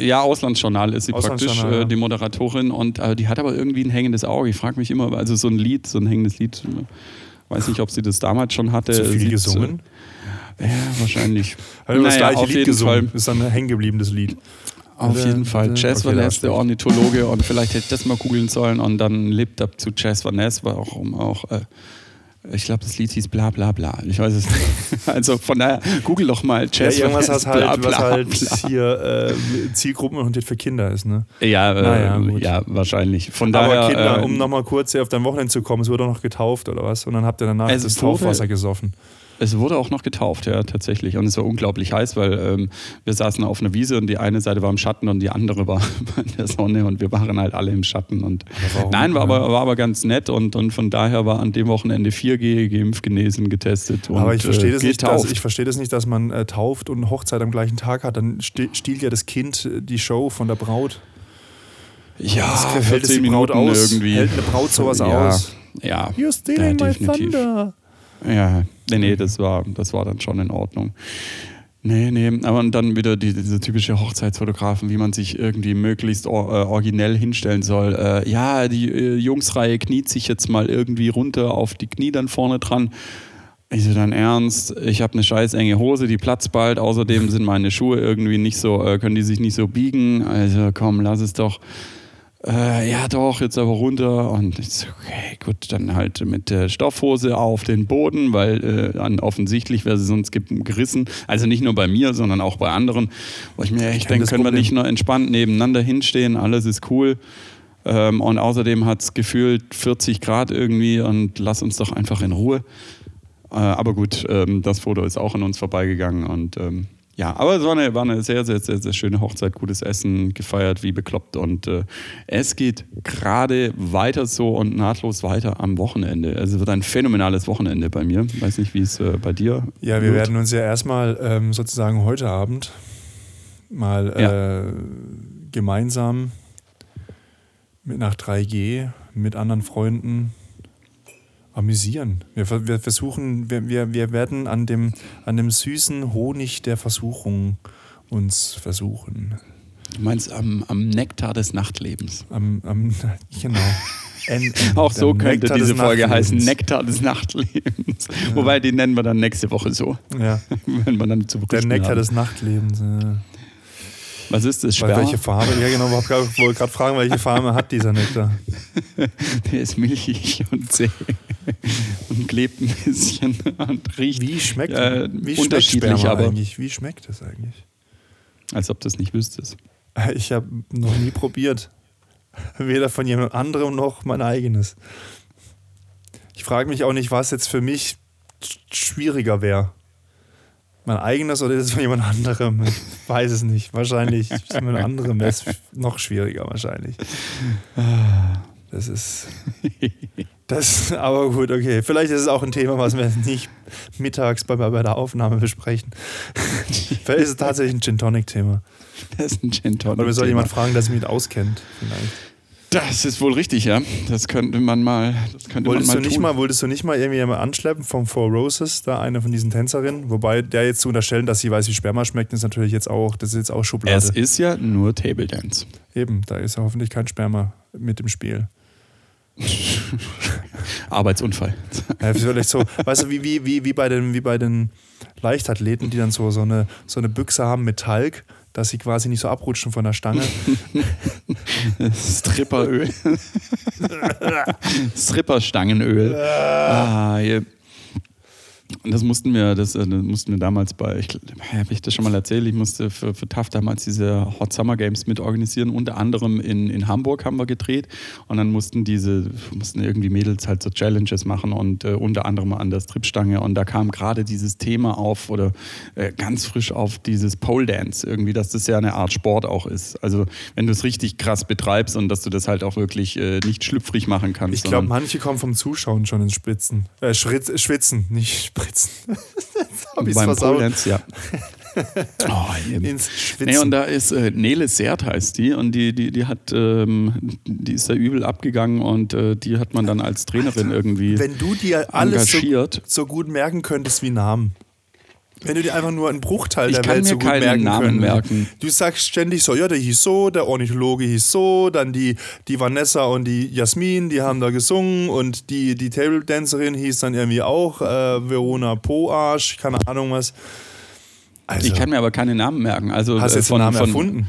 ja, Auslandsjournal ist sie praktisch, Auslandsjournal, ja. die Moderatorin. Und die hat aber irgendwie ein hängendes Auge. Ich frage mich immer, also so ein Lied, so ein hängendes Lied. Weiß nicht, ob sie das damals schon hatte. Zu viel Sieht, gesungen? Ja, wahrscheinlich. Hat das Naja, gleiche auf Lied jeden gesungen. Fall. Ist dann ein hängen gebliebenes Lied. Auf jeden Fall. Jazz okay, Van Ness, der. Ornithologe. Und vielleicht hätte ich das mal googeln sollen. Und dann lebt up zu Jazz Van Ness, warum auch. Äh, ich glaube, das Lied hieß bla bla bla. Ich weiß es nicht. Also von daher, google doch mal Ja, Jazz Van irgendwas, Ness, was halt, bla, was bla, halt bla. hier äh, zielgruppenorientiert für Kinder ist. Ne? Ja, äh, Naja, gut. ja, wahrscheinlich. Von Aber daher. Kinder, äh, um nochmal kurz hier auf dein Wochenende zu kommen, es wurde auch noch getauft oder was? Und dann habt ihr danach das wurde- Taufwasser gesoffen. Es wurde auch noch getauft, ja, tatsächlich. Und es war unglaublich heiß, weil ähm, wir saßen auf einer Wiese und die eine Seite war im Schatten und die andere war in der Sonne und wir waren halt alle im Schatten. Und warum? Nein, war aber, war aber ganz nett und, und von daher war an dem Wochenende 4G geimpft, genesen, getestet. Und, Aber ich verstehe äh, das, nicht, dass, ich verstehe das nicht, dass man äh, tauft und Hochzeit am gleichen Tag hat. Dann sti- stiehlt ja das Kind äh, die Show von der Braut. ja, Das hält es die 10 Braut aus. irgendwie. Hält eine Braut sowas ja, aus? Ja, You're stealing Ja, my definitiv. thunder. Ja, nee, nee, das war, das war dann schon in Ordnung. Nee, nee, aber dann wieder die, diese typische Hochzeitsfotografen, wie man sich irgendwie möglichst or, äh, originell hinstellen soll. Äh, ja, die äh, Jungsreihe kniet sich jetzt mal irgendwie runter auf die Knie dann vorne dran. Ich so, dann ernst, ich habe eine scheiß enge Hose, die platzt bald. Außerdem sind meine Schuhe irgendwie nicht so, äh, können die sich nicht so biegen. Also komm, lass es doch. Äh, ja, doch, jetzt aber runter. Und ich so, okay, gut, dann halt mit der Stoffhose auf den Boden, weil äh, dann offensichtlich wäre sie sonst ge- gerissen. Also nicht nur bei mir, sondern auch bei anderen. Wo ich mir echt denke, können wir Problem. nicht nur entspannt nebeneinander hinstehen, alles ist cool. Ähm, und außerdem hat es gefühlt 40 Grad irgendwie und lass uns doch einfach in Ruhe. Äh, aber gut, ähm, das Foto ist auch an uns vorbeigegangen und ähm, ja, aber es war eine, war eine sehr, sehr, sehr, sehr schöne Hochzeit, gutes Essen, gefeiert wie bekloppt und äh, es geht gerade weiter so und nahtlos weiter am Wochenende. Also es wird ein phänomenales Wochenende bei mir. Weiß nicht, wie es äh, bei dir Ja, wir wird. werden uns ja erstmal ähm, sozusagen heute Abend mal Ja. äh, gemeinsam mit nach 3G mit anderen Freunden amüsieren. Wir, wir versuchen, wir, wir, wir werden an dem, an dem süßen Honig der Versuchung uns versuchen. Du meinst am, am Nektar des Nachtlebens. Am, am, genau. N- N- Auch so könnte Nektar diese Folge heißen. Nektar des Nachtlebens. Wobei, die nennen wir dann nächste Woche so, Ja, wenn wir dann zu der Nektar haben. des Nachtlebens. Ja. Was ist das, Sperma? welche Farbe? Ja, genau. Ich wollte gerade fragen, welche Farbe hat dieser Nektar? Der ist milchig und zäh und klebt ein bisschen und riecht, Wie schmeckt, Äh, wie schmeckt unterschiedlich, aber- eigentlich? Wie schmeckt es eigentlich? als ob du es nicht wüsstest. Ich habe noch nie probiert. Weder von jemand anderem noch mein eigenes. Ich frage mich auch nicht, was jetzt für mich sch- schwieriger wäre. Mein eigenes oder das von jemand anderem? Ich weiß es nicht. Wahrscheinlich von jemand anderem wäre es noch schwieriger wahrscheinlich. Das ist. Das, aber gut, okay. Vielleicht ist es auch ein Thema, was wir nicht mittags bei, bei der Aufnahme besprechen. Vielleicht ist es tatsächlich ein Gin Tonic-Thema. Das ist ein Gin Tonic. Oder wir sollen Thema. jemand fragen, der sich mit auskennt. Vielleicht. Das ist wohl richtig, ja. Das könnte man mal, könnte Wolltest man du mal nicht tun. mal, wolltest du nicht mal irgendwie jemand anschleppen vom Four Roses, da eine von diesen Tänzerinnen? Wobei der jetzt zu unterstellen, dass sie weiß, wie Sperma schmeckt, ist natürlich jetzt auch, das ist jetzt auch Schublade. es ist ja nur Table Dance. Eben, da ist ja hoffentlich kein Sperma mit im Spiel. Arbeitsunfall. Ja, vielleicht so, weißt du, wie, wie, wie, wie, bei den, wie bei den Leichtathleten, die dann so, so, eine, so eine Büchse haben mit Talg, dass sie quasi nicht so abrutschen von der Stange. Stripperöl. Stripperstangenöl. Ah, hier. Und das mussten wir, das, äh, das mussten wir damals bei, ich habe ich das schon mal erzählt, ich musste für, für TAF damals diese Hot Summer Games mit organisieren. Unter anderem in, in Hamburg haben wir gedreht und dann mussten diese, mussten irgendwie Mädels halt so Challenges machen und äh, unter anderem an der Stripstange und da kam gerade dieses Thema auf oder äh, ganz frisch auf dieses Pole Dance irgendwie, dass das ja eine Art Sport auch ist. Also wenn du es richtig krass betreibst und dass du das halt auch wirklich äh, nicht schlüpfrig machen kannst. Ich glaube, manche kommen vom Zuschauen schon ins Spitzen. Äh, Schritz, Schwitzen, nicht Spritzen. Jetzt hab ich's beim versaut. Pole Dance, ja. oh. Ins Schwitzen. Nee, und da ist äh, Nele Sert heißt die und die, die, die hat, ähm, die ist da übel abgegangen und äh, die hat man dann als Trainerin irgendwie Wenn du dir alles so, engagiert. so gut merken könntest wie Namen. Wenn du dir einfach nur einen Bruchteil Ich der kann Welt so gut keinen merken Namen können. merken. Du sagst ständig so, ja, der hieß so, der Ornithologe hieß so, dann die, die Vanessa und die Jasmin, die haben da gesungen und die, die Table Dancerin hieß dann irgendwie auch äh, Verona Poarsch, keine Ahnung was. Also, Ich kann mir aber keine Namen merken. Also, hast du äh, jetzt von, Namen von, erfunden?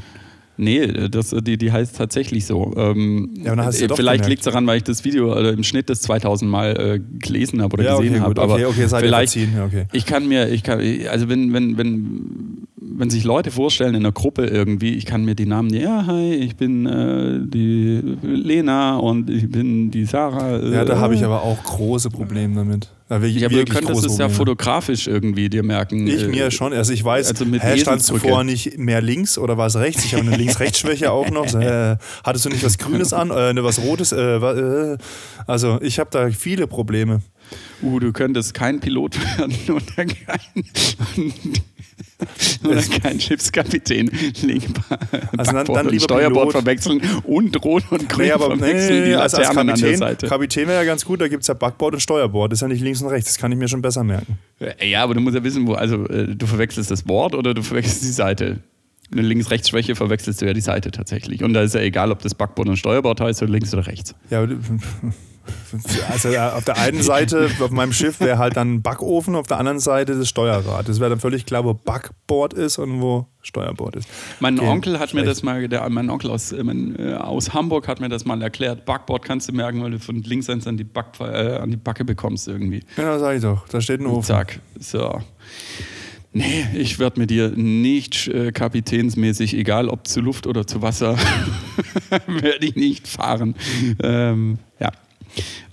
Nee, das, die, die heißt tatsächlich so. Ähm, Ja, äh, vielleicht liegt es daran, weil ich das Video äh, im Schnitt das 2000 Mal äh, gelesen habe oder Ja, okay, gesehen gut, habe. okay, Aber okay, ihr vielleicht, ja, okay. ich kann mir, ich kann, also wenn, wenn, wenn, wenn sich Leute vorstellen in einer Gruppe irgendwie, ich kann mir die Namen, ja, hi, ich bin äh, die Lena und ich bin die Sarah. Äh, Ja, da habe ich aber auch große Probleme damit. Da will ich Ja, aber du wirklich könntest große es ja fotografisch irgendwie dir merken. Ich äh, mir schon. Also ich weiß, also hä, stand zuvor nicht mehr links oder was rechts? Ich habe eine Links-Rechts-Schwäche auch noch. Äh, hattest du nicht was Grünes an, äh, ne, was Rotes? Äh, äh. Also ich habe da viele Probleme. Uh, du könntest kein Pilot werden oder kein, oder kein Schiffskapitän. Also dann- dann und lieber Steuerbord Pilot. verwechseln und Rot und Grün Nee, aber nee, verwechseln, die als, als Kapitän, Seite. Kapitän wäre ja ganz gut, da gibt es ja Backbord und Steuerbord. Das ist ja nicht links und rechts, das kann ich mir schon besser merken. Äh, Ja, aber du musst ja wissen, wo, also äh, du verwechselst das Board oder du verwechselst die Seite. Eine Links-Rechts-Schwäche verwechselst du ja die Seite tatsächlich. Und da ist ja egal, ob das Backbord und Steuerbord heißt oder links oder rechts. Ja, aber du- also auf der einen Seite auf meinem Schiff wäre halt dann ein Backofen, auf der anderen Seite das Steuerrad. Das wäre dann völlig klar, wo Backbord ist und wo Steuerbord ist. Mein Okay, Onkel hat mir schlecht. das mal, der, mein Onkel aus, äh, mein, äh, aus Hamburg hat mir das mal erklärt. Backboard kannst du merken, weil du von links eins an die, Back, äh, an die Backe bekommst irgendwie. Genau, sag ich doch. Da steht ein Ofen. Zack. So. Nee, ich werde mit dir nicht äh, kapitänsmäßig, egal ob zu Luft oder zu Wasser, werde ich nicht fahren. Ähm.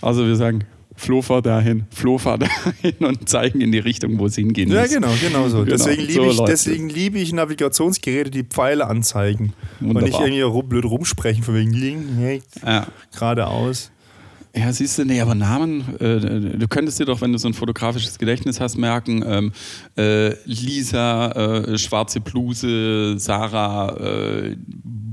Also wir sagen, Flo fahr dahin, Flo fahr dahin und zeigen in die Richtung, wo es hingehen Ja, muss. genau, genau so. Genau, Deswegen liebe so ich, deswegen liebe ich Navigationsgeräte, die Pfeile anzeigen. Und nicht Wunderbar. irgendwie rum, blöd rumsprechen, von wegen links, rechts, Ja. geradeaus. Ja, siehst du, nee, aber Namen, äh, du könntest dir doch, wenn du so ein fotografisches Gedächtnis hast, merken, ähm, äh, Lisa, äh, schwarze Bluse, Sarah, äh,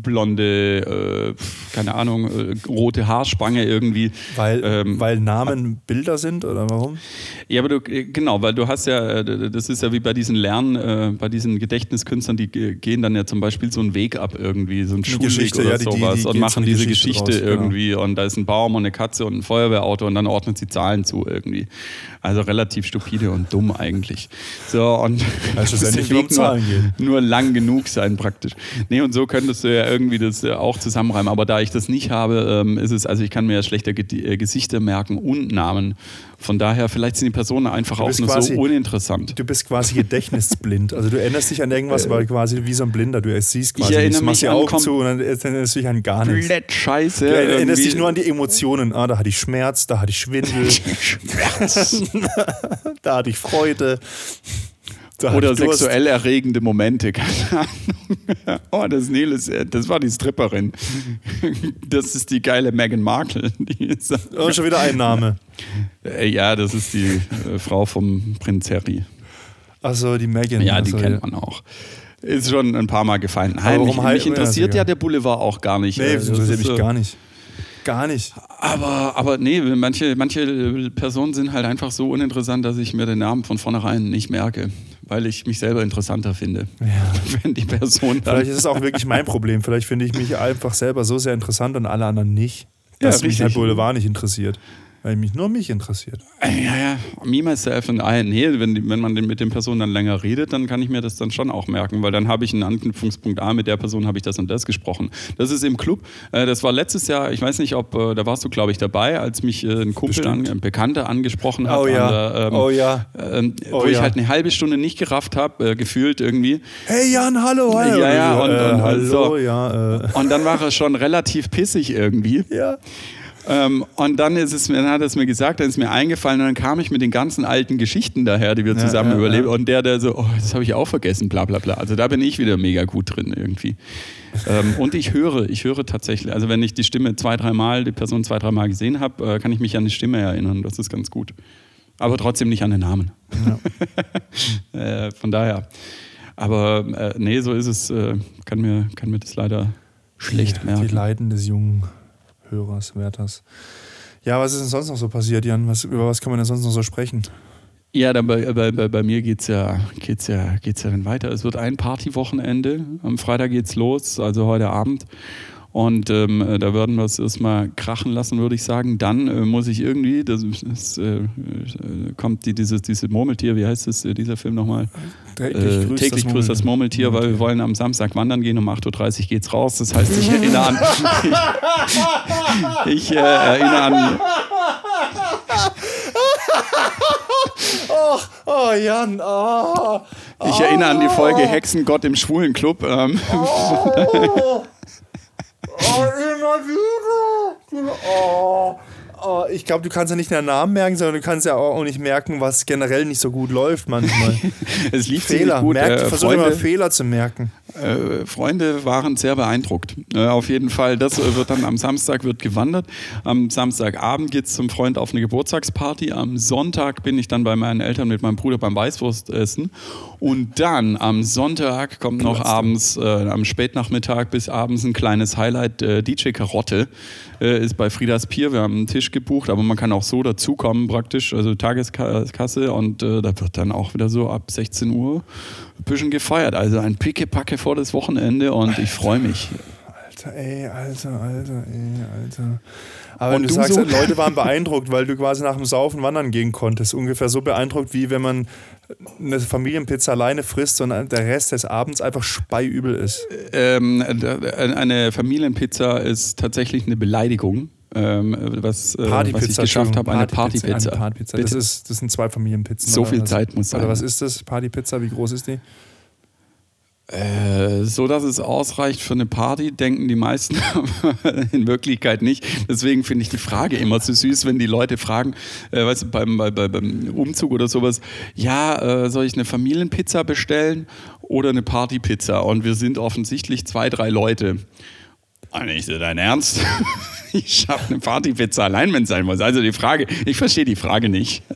blonde, äh, keine Ahnung, äh, rote Haarspange irgendwie. Weil, Ähm, weil Namen Bilder sind oder warum? Ja, aber du, äh, genau, weil du hast ja, äh, das ist ja wie bei diesen Lern, äh, bei diesen Gedächtniskünstlern, die ge- gehen dann ja zum Beispiel so einen Weg ab irgendwie, so einen Schulweg Geschichte, oder ja, die- die- sowas die und gehen machen diese Geschichte Geschichte, raus, genau. irgendwie und da ist ein Baum und eine Katze und ein Feuerwehrauto und dann ordnet sie Zahlen zu irgendwie. Also relativ stupide und dumm eigentlich. So und schlussendlich muss nur um Zahlen nur, nur lang genug sein praktisch. Nee, und so könntest du ja irgendwie das äh, auch zusammenreimen, aber da ich das nicht habe, ähm, ist es, also ich kann mir ja schlechter äh, Gesichter merken und Namen. Von daher, vielleicht sind die Personen einfach auch nur quasi- so uninteressant. Du bist quasi gedächtnisblind. Also du erinnerst dich an irgendwas, aber quasi wie so ein Blinder. Du siehst quasi erinnere nichts. Du machst mich die Augen zu und dann erinnerst du dich an gar nichts. Komplett scheiße. Du erinnerst irgendwie. dich nur an die Emotionen. Ah, da hatte ich Schmerz, da hatte ich Schwindel, da hatte ich Freude. Oder ich Durst. sexuell erregende Momente, keine Ahnung. Oh, das Neil ist, äh, das war die Stripperin. Das ist die geile Meghan Markle. Oh, schon wieder ein Name. Äh, ja, das ist die äh, Frau vom Prinz Harry. Achso, die Megan. Ja, die Achso, kennt man auch. Ist schon ein paar Mal gefallen. Nein, mich, warum halt- mich interessiert ja, ja der Boulevard auch gar nicht. Nee, das interessiert mich gar nicht. gar nicht. Aber, aber nee, manche, manche Personen sind halt einfach so uninteressant, dass ich mir den Namen von vornherein nicht merke, weil ich mich selber interessanter finde. Ja. Wenn die Person dann Vielleicht ist es auch wirklich mein Problem. Vielleicht finde ich mich einfach selber so sehr interessant und alle anderen nicht, dass Ja, mich der. Boulevard nicht interessiert. Weil mich nur mich interessiert. Ja, ja, me, myself and I. Nee, wenn, wenn man mit den Personen dann länger redet, dann kann ich mir das dann schon auch merken, weil dann habe ich einen Anknüpfungspunkt A, mit der Person habe ich das und das gesprochen. Das ist im Club. Äh, das war letztes Jahr, ich weiß nicht, ob, äh, da warst du, glaube ich, dabei, als mich äh, ein Kumpel, an, ein Bekannter angesprochen hat. Oh ja. der, ähm, Oh ja. ähm, Oh wo ich ja. halt eine halbe Stunde nicht gerafft habe, äh, gefühlt irgendwie. Hey Jan, hallo, hallo. Ja, ja, und- äh, und- hallo, so. ja. Äh, Und dann war er schon relativ pissig irgendwie. ja. Ähm, und dann ist es dann hat er es mir gesagt, dann ist mir eingefallen und dann kam ich mit den ganzen alten Geschichten daher, die wir Ja, zusammen ja, überlebt. ja. Und der, der so, oh, das habe ich auch vergessen, bla bla bla. Also da bin ich wieder mega gut drin irgendwie. ähm, und ich höre, ich höre tatsächlich, also wenn ich die Stimme zwei, dreimal, die Person zwei, dreimal gesehen habe, äh, kann ich mich an die Stimme erinnern. Das ist ganz gut. Aber trotzdem nicht an den Namen. äh, von daher. Aber äh, nee, so ist es. Äh, kann, mir, kann mir das leider schlecht die, merken. Die Leiden des jungen Hörers, Wärters. Ja, was ist denn sonst noch so passiert, Jan? Was, über was kann man denn sonst noch so sprechen? Ja, dann bei, bei, bei, mir geht's ja, geht's ja, geht's ja dann weiter. Es wird ein Partywochenende. Am Freitag geht's los, also heute Abend. Und ähm, äh, da werden wir es erstmal krachen lassen, würde ich sagen. Dann äh, muss ich irgendwie, das, das äh, äh, kommt die, dieses, diese Murmeltier, wie heißt das, äh, dieser Film nochmal? Äh, täglich grüßt das Murmeltier, weil wir wollen am Samstag wandern gehen. Um 8.30 Uhr geht's raus. Das heißt, ich erinnere an. ich erinnere an. Oh, oh Jan, oh. Ich erinnere an die Folge Hexengott im Schwulenclub. Ähm, Oh, immer wieder. Oh. Oh, ich glaube, du kannst ja nicht den Namen merken, sondern du kannst ja auch nicht merken, was generell nicht so gut läuft manchmal. es lief Fehler. gut. Merk, äh, versuch immer Freunde, Fehler zu merken. äh, Freunde waren sehr beeindruckt. Äh, auf jeden Fall, das wird dann am Samstag wird gewandert. Am Samstagabend geht es zum Freund auf eine Geburtstagsparty. Am Sonntag bin ich dann bei meinen Eltern mit meinem Bruder beim Weißwurstessen. Und dann am Sonntag kommt noch abends, äh, am Spätnachmittag bis abends ein kleines Highlight. Äh, DJ Karotte äh, ist bei Friedas Pier. Wir haben einen Tisch gebucht, aber man kann auch so dazukommen praktisch, also Tageskasse. Und äh, da wird dann auch wieder so ab 16 Uhr ein bisschen gefeiert. Also ein Pickepacke vor das Wochenende und ich freue mich. Alter, ey, Alter, Alter, ey, Alter. Aber Und du, du sagst, so? Leute waren beeindruckt, weil du quasi nach dem Saufen wandern gehen konntest. Ungefähr so beeindruckt, wie wenn man eine Familienpizza alleine frisst und der Rest des Abends einfach speiübel ist. Ähm, eine Familienpizza ist tatsächlich eine Beleidigung. Ähm, was, äh, was ich geschafft habe, eine Partypizza. Partypizza. Das, ist, das sind zwei Familienpizzen. So viel was? Zeit muss sein. Oder was ist das? Partypizza, wie groß ist die? Äh, so dass es ausreicht für eine Party, denken die meisten in Wirklichkeit nicht. Deswegen finde ich die Frage immer so süß, wenn die Leute fragen, äh, weißt du, beim, bei, bei, beim Umzug oder sowas, ja, äh, soll ich eine Familienpizza bestellen oder eine Partypizza? Und wir sind offensichtlich zwei, drei Leute. Ah, nicht so dein Ernst? Ich schaffe eine Partypizza allein, wenn es sein muss. Also die Frage, ich verstehe die Frage nicht.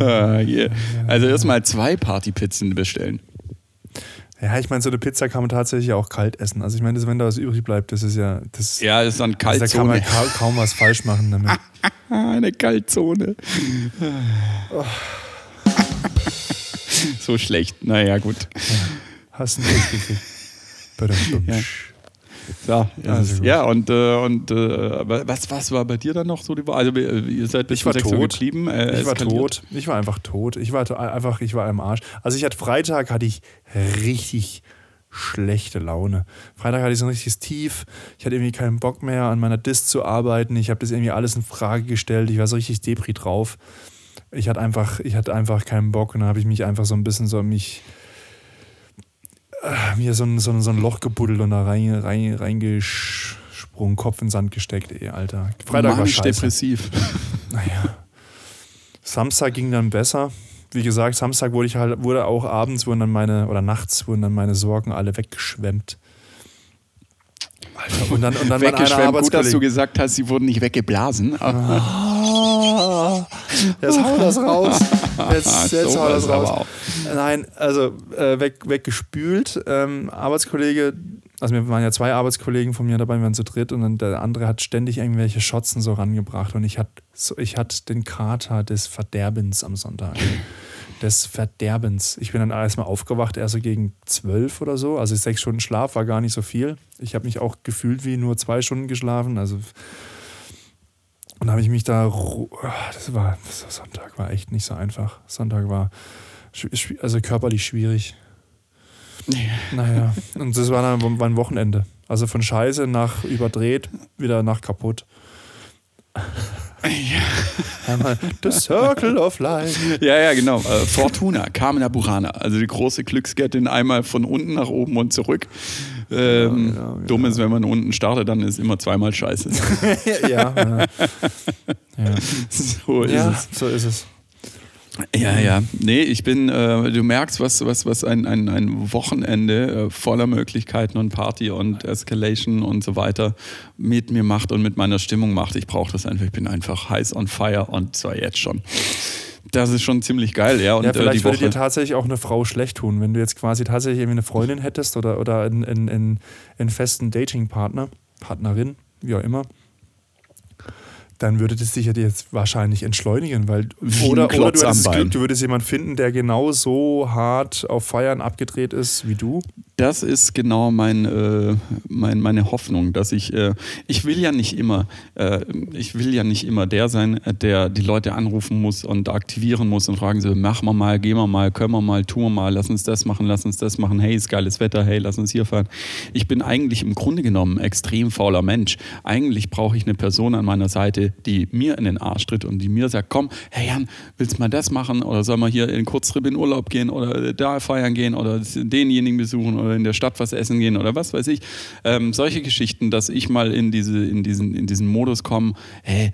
Äh, hier. Also erstmal zwei Partypizzen bestellen. Ja, ich meine, so eine Pizza kann man tatsächlich auch kalt essen. Also ich meine, das- wenn da was übrig bleibt, das ist ja. Das, Ja, ist dann also da kann man Kaltzone. ka kaum was falsch machen damit. Eine Kaltzone. so schlecht. Naja, gut. Hast du nicht gekriegt. Badum, Ja. So, Also ja, und, äh, und äh, was, was war bei dir dann noch so? die Woche? Also, äh, ihr seid bis Ich war 6 Uhr tot. geblieben. Äh, Ich war eskaliert. tot. Ich war einfach tot. Ich war einfach, ich war im Arsch. Also ich hatte Freitag hatte ich richtig schlechte Laune. Freitag hatte ich so ein richtiges Tief. Ich hatte irgendwie keinen Bock mehr an meiner Dist zu arbeiten. Ich habe das irgendwie alles in Frage gestellt. Ich war so richtig Depri drauf. Ich hatte einfach, ich hatte einfach keinen Bock und dann habe ich mich einfach so ein bisschen so mich mir so ein, so, ein, so ein Loch gebuddelt und da rein, rein, reingesprungen, Kopf in den Sand gesteckt, ey, Alter. Freitag war scheiße. depressiv. Naja. Samstag ging dann besser. Wie gesagt, Samstag wurde ich halt, wurde auch abends wurden dann meine, oder nachts wurden dann meine Sorgen alle weggeschwemmt. Alter, und dann, und dann Weggeschwemmt. Gut, dass du gesagt hast, sie wurden nicht weggeblasen. Ah, jetzt hau das raus. Jetzt, jetzt hau das raus. Nein, also äh, weg, weggespült. Ähm, Arbeitskollege also wir waren ja zwei Arbeitskollegen von mir dabei, wir waren zu dritt und dann der andere hat ständig irgendwelche Schotzen so rangebracht und ich hatte so, ich hatte den Kater des Verderbens am Sonntag. Des Verderbens. Ich bin dann erstmal aufgewacht, erst so gegen zwölf oder so. Also sechs Stunden Schlaf war gar nicht so viel. Ich habe mich auch gefühlt wie nur zwei Stunden geschlafen. Also und habe ich mich da, das war, Sonntag war echt nicht so einfach. Sonntag war also körperlich schwierig. Ja. Naja, und das war dann mein Wochenende. Also von Scheiße nach überdreht, wieder nach kaputt. Ja. Einmal The Circle of Life. Ja, ja, genau. Äh, Fortuna, Carmina Burana. Also die große Glücksgöttin einmal von unten nach oben und zurück. Ähm, ja, genau, ja. Dumm ist, wenn man unten startet, dann ist immer zweimal scheiße. ja, ja. So ist es. So ist es. Ja, ja. Nee, ich bin, äh, du merkst, was, was, was ein, ein, ein Wochenende äh, voller Möglichkeiten und Party und Escalation und so weiter mit mir macht und mit meiner Stimmung macht. Ich brauche das einfach. Ich bin einfach heiß on fire und zwar jetzt schon. Das ist schon ziemlich geil, ja. Und, ja, vielleicht äh, würde dir tatsächlich auch eine Frau schlecht tun, wenn du jetzt quasi tatsächlich irgendwie eine Freundin hättest oder, oder einen, einen, einen, einen festen Datingpartner, Partnerin, wie auch immer dann würde das sicher jetzt wahrscheinlich entschleunigen, weil oder, oder du hättest Glück, du würdest jemanden finden, der genau so hart auf Feiern abgedreht ist wie du. Das ist genau mein, äh, mein, meine Hoffnung, dass ich, äh, ich will ja nicht immer, äh, ich will ja nicht immer der sein, der die Leute anrufen muss und aktivieren muss und fragen so, machen wir mal, gehen wir mal, können wir mal, tun wir mal, lass uns das machen, lass uns das machen, hey, ist geiles Wetter, hey, lass uns hier fahren. Ich bin eigentlich im Grunde genommen ein extrem fauler Mensch. Eigentlich brauche ich eine Person an meiner Seite, die mir in den Arsch tritt und die mir sagt, komm, hey Jan, willst du mal das machen oder soll man hier in Kurztrip in Urlaub gehen oder da feiern gehen oder denjenigen besuchen oder in der Stadt was essen gehen oder was weiß ich. Ähm, solche Geschichten, dass ich mal in, diese, in, diesen, in diesen Modus komme, hey,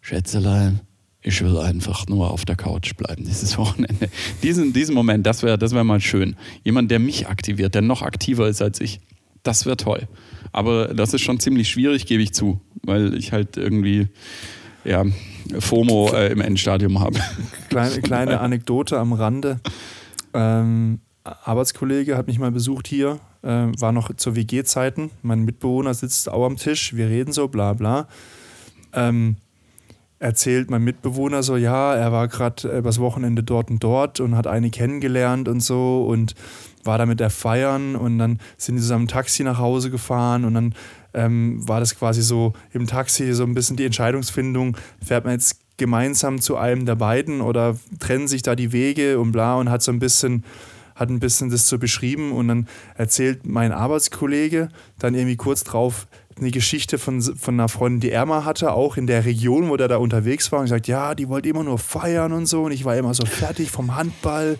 Schätzelein, ich will einfach nur auf der Couch bleiben dieses Wochenende. Diesen, diesen Moment, das wäre das wär mal schön. Jemand, der mich aktiviert, der noch aktiver ist als ich. Das wäre toll. Aber das ist schon ziemlich schwierig, gebe ich zu, weil ich halt irgendwie ja, FOMO äh, im Endstadium habe. Kleine, kleine Anekdote am Rande. Ähm, Arbeitskollege hat mich mal besucht hier, äh, war noch zu WG-Zeiten. Mein Mitbewohner sitzt auch am Tisch, wir reden so, bla bla. Ähm, erzählt mein Mitbewohner so, ja, er war gerade übers Wochenende dort und dort und hat eine kennengelernt und so und war da mit der feiern und dann sind die zusammen Taxi nach Hause gefahren und dann ähm, war das quasi so im Taxi so ein bisschen die Entscheidungsfindung, fährt man jetzt gemeinsam zu einem der beiden oder trennen sich da die Wege und bla und hat so ein bisschen hat ein bisschen das so beschrieben und dann erzählt mein Arbeitskollege dann irgendwie kurz drauf eine Geschichte von, von einer Freundin, die er mal hatte, auch in der Region, wo der da unterwegs war. Und gesagt, ja, die wollte immer nur feiern und so und ich war immer so fertig vom Handball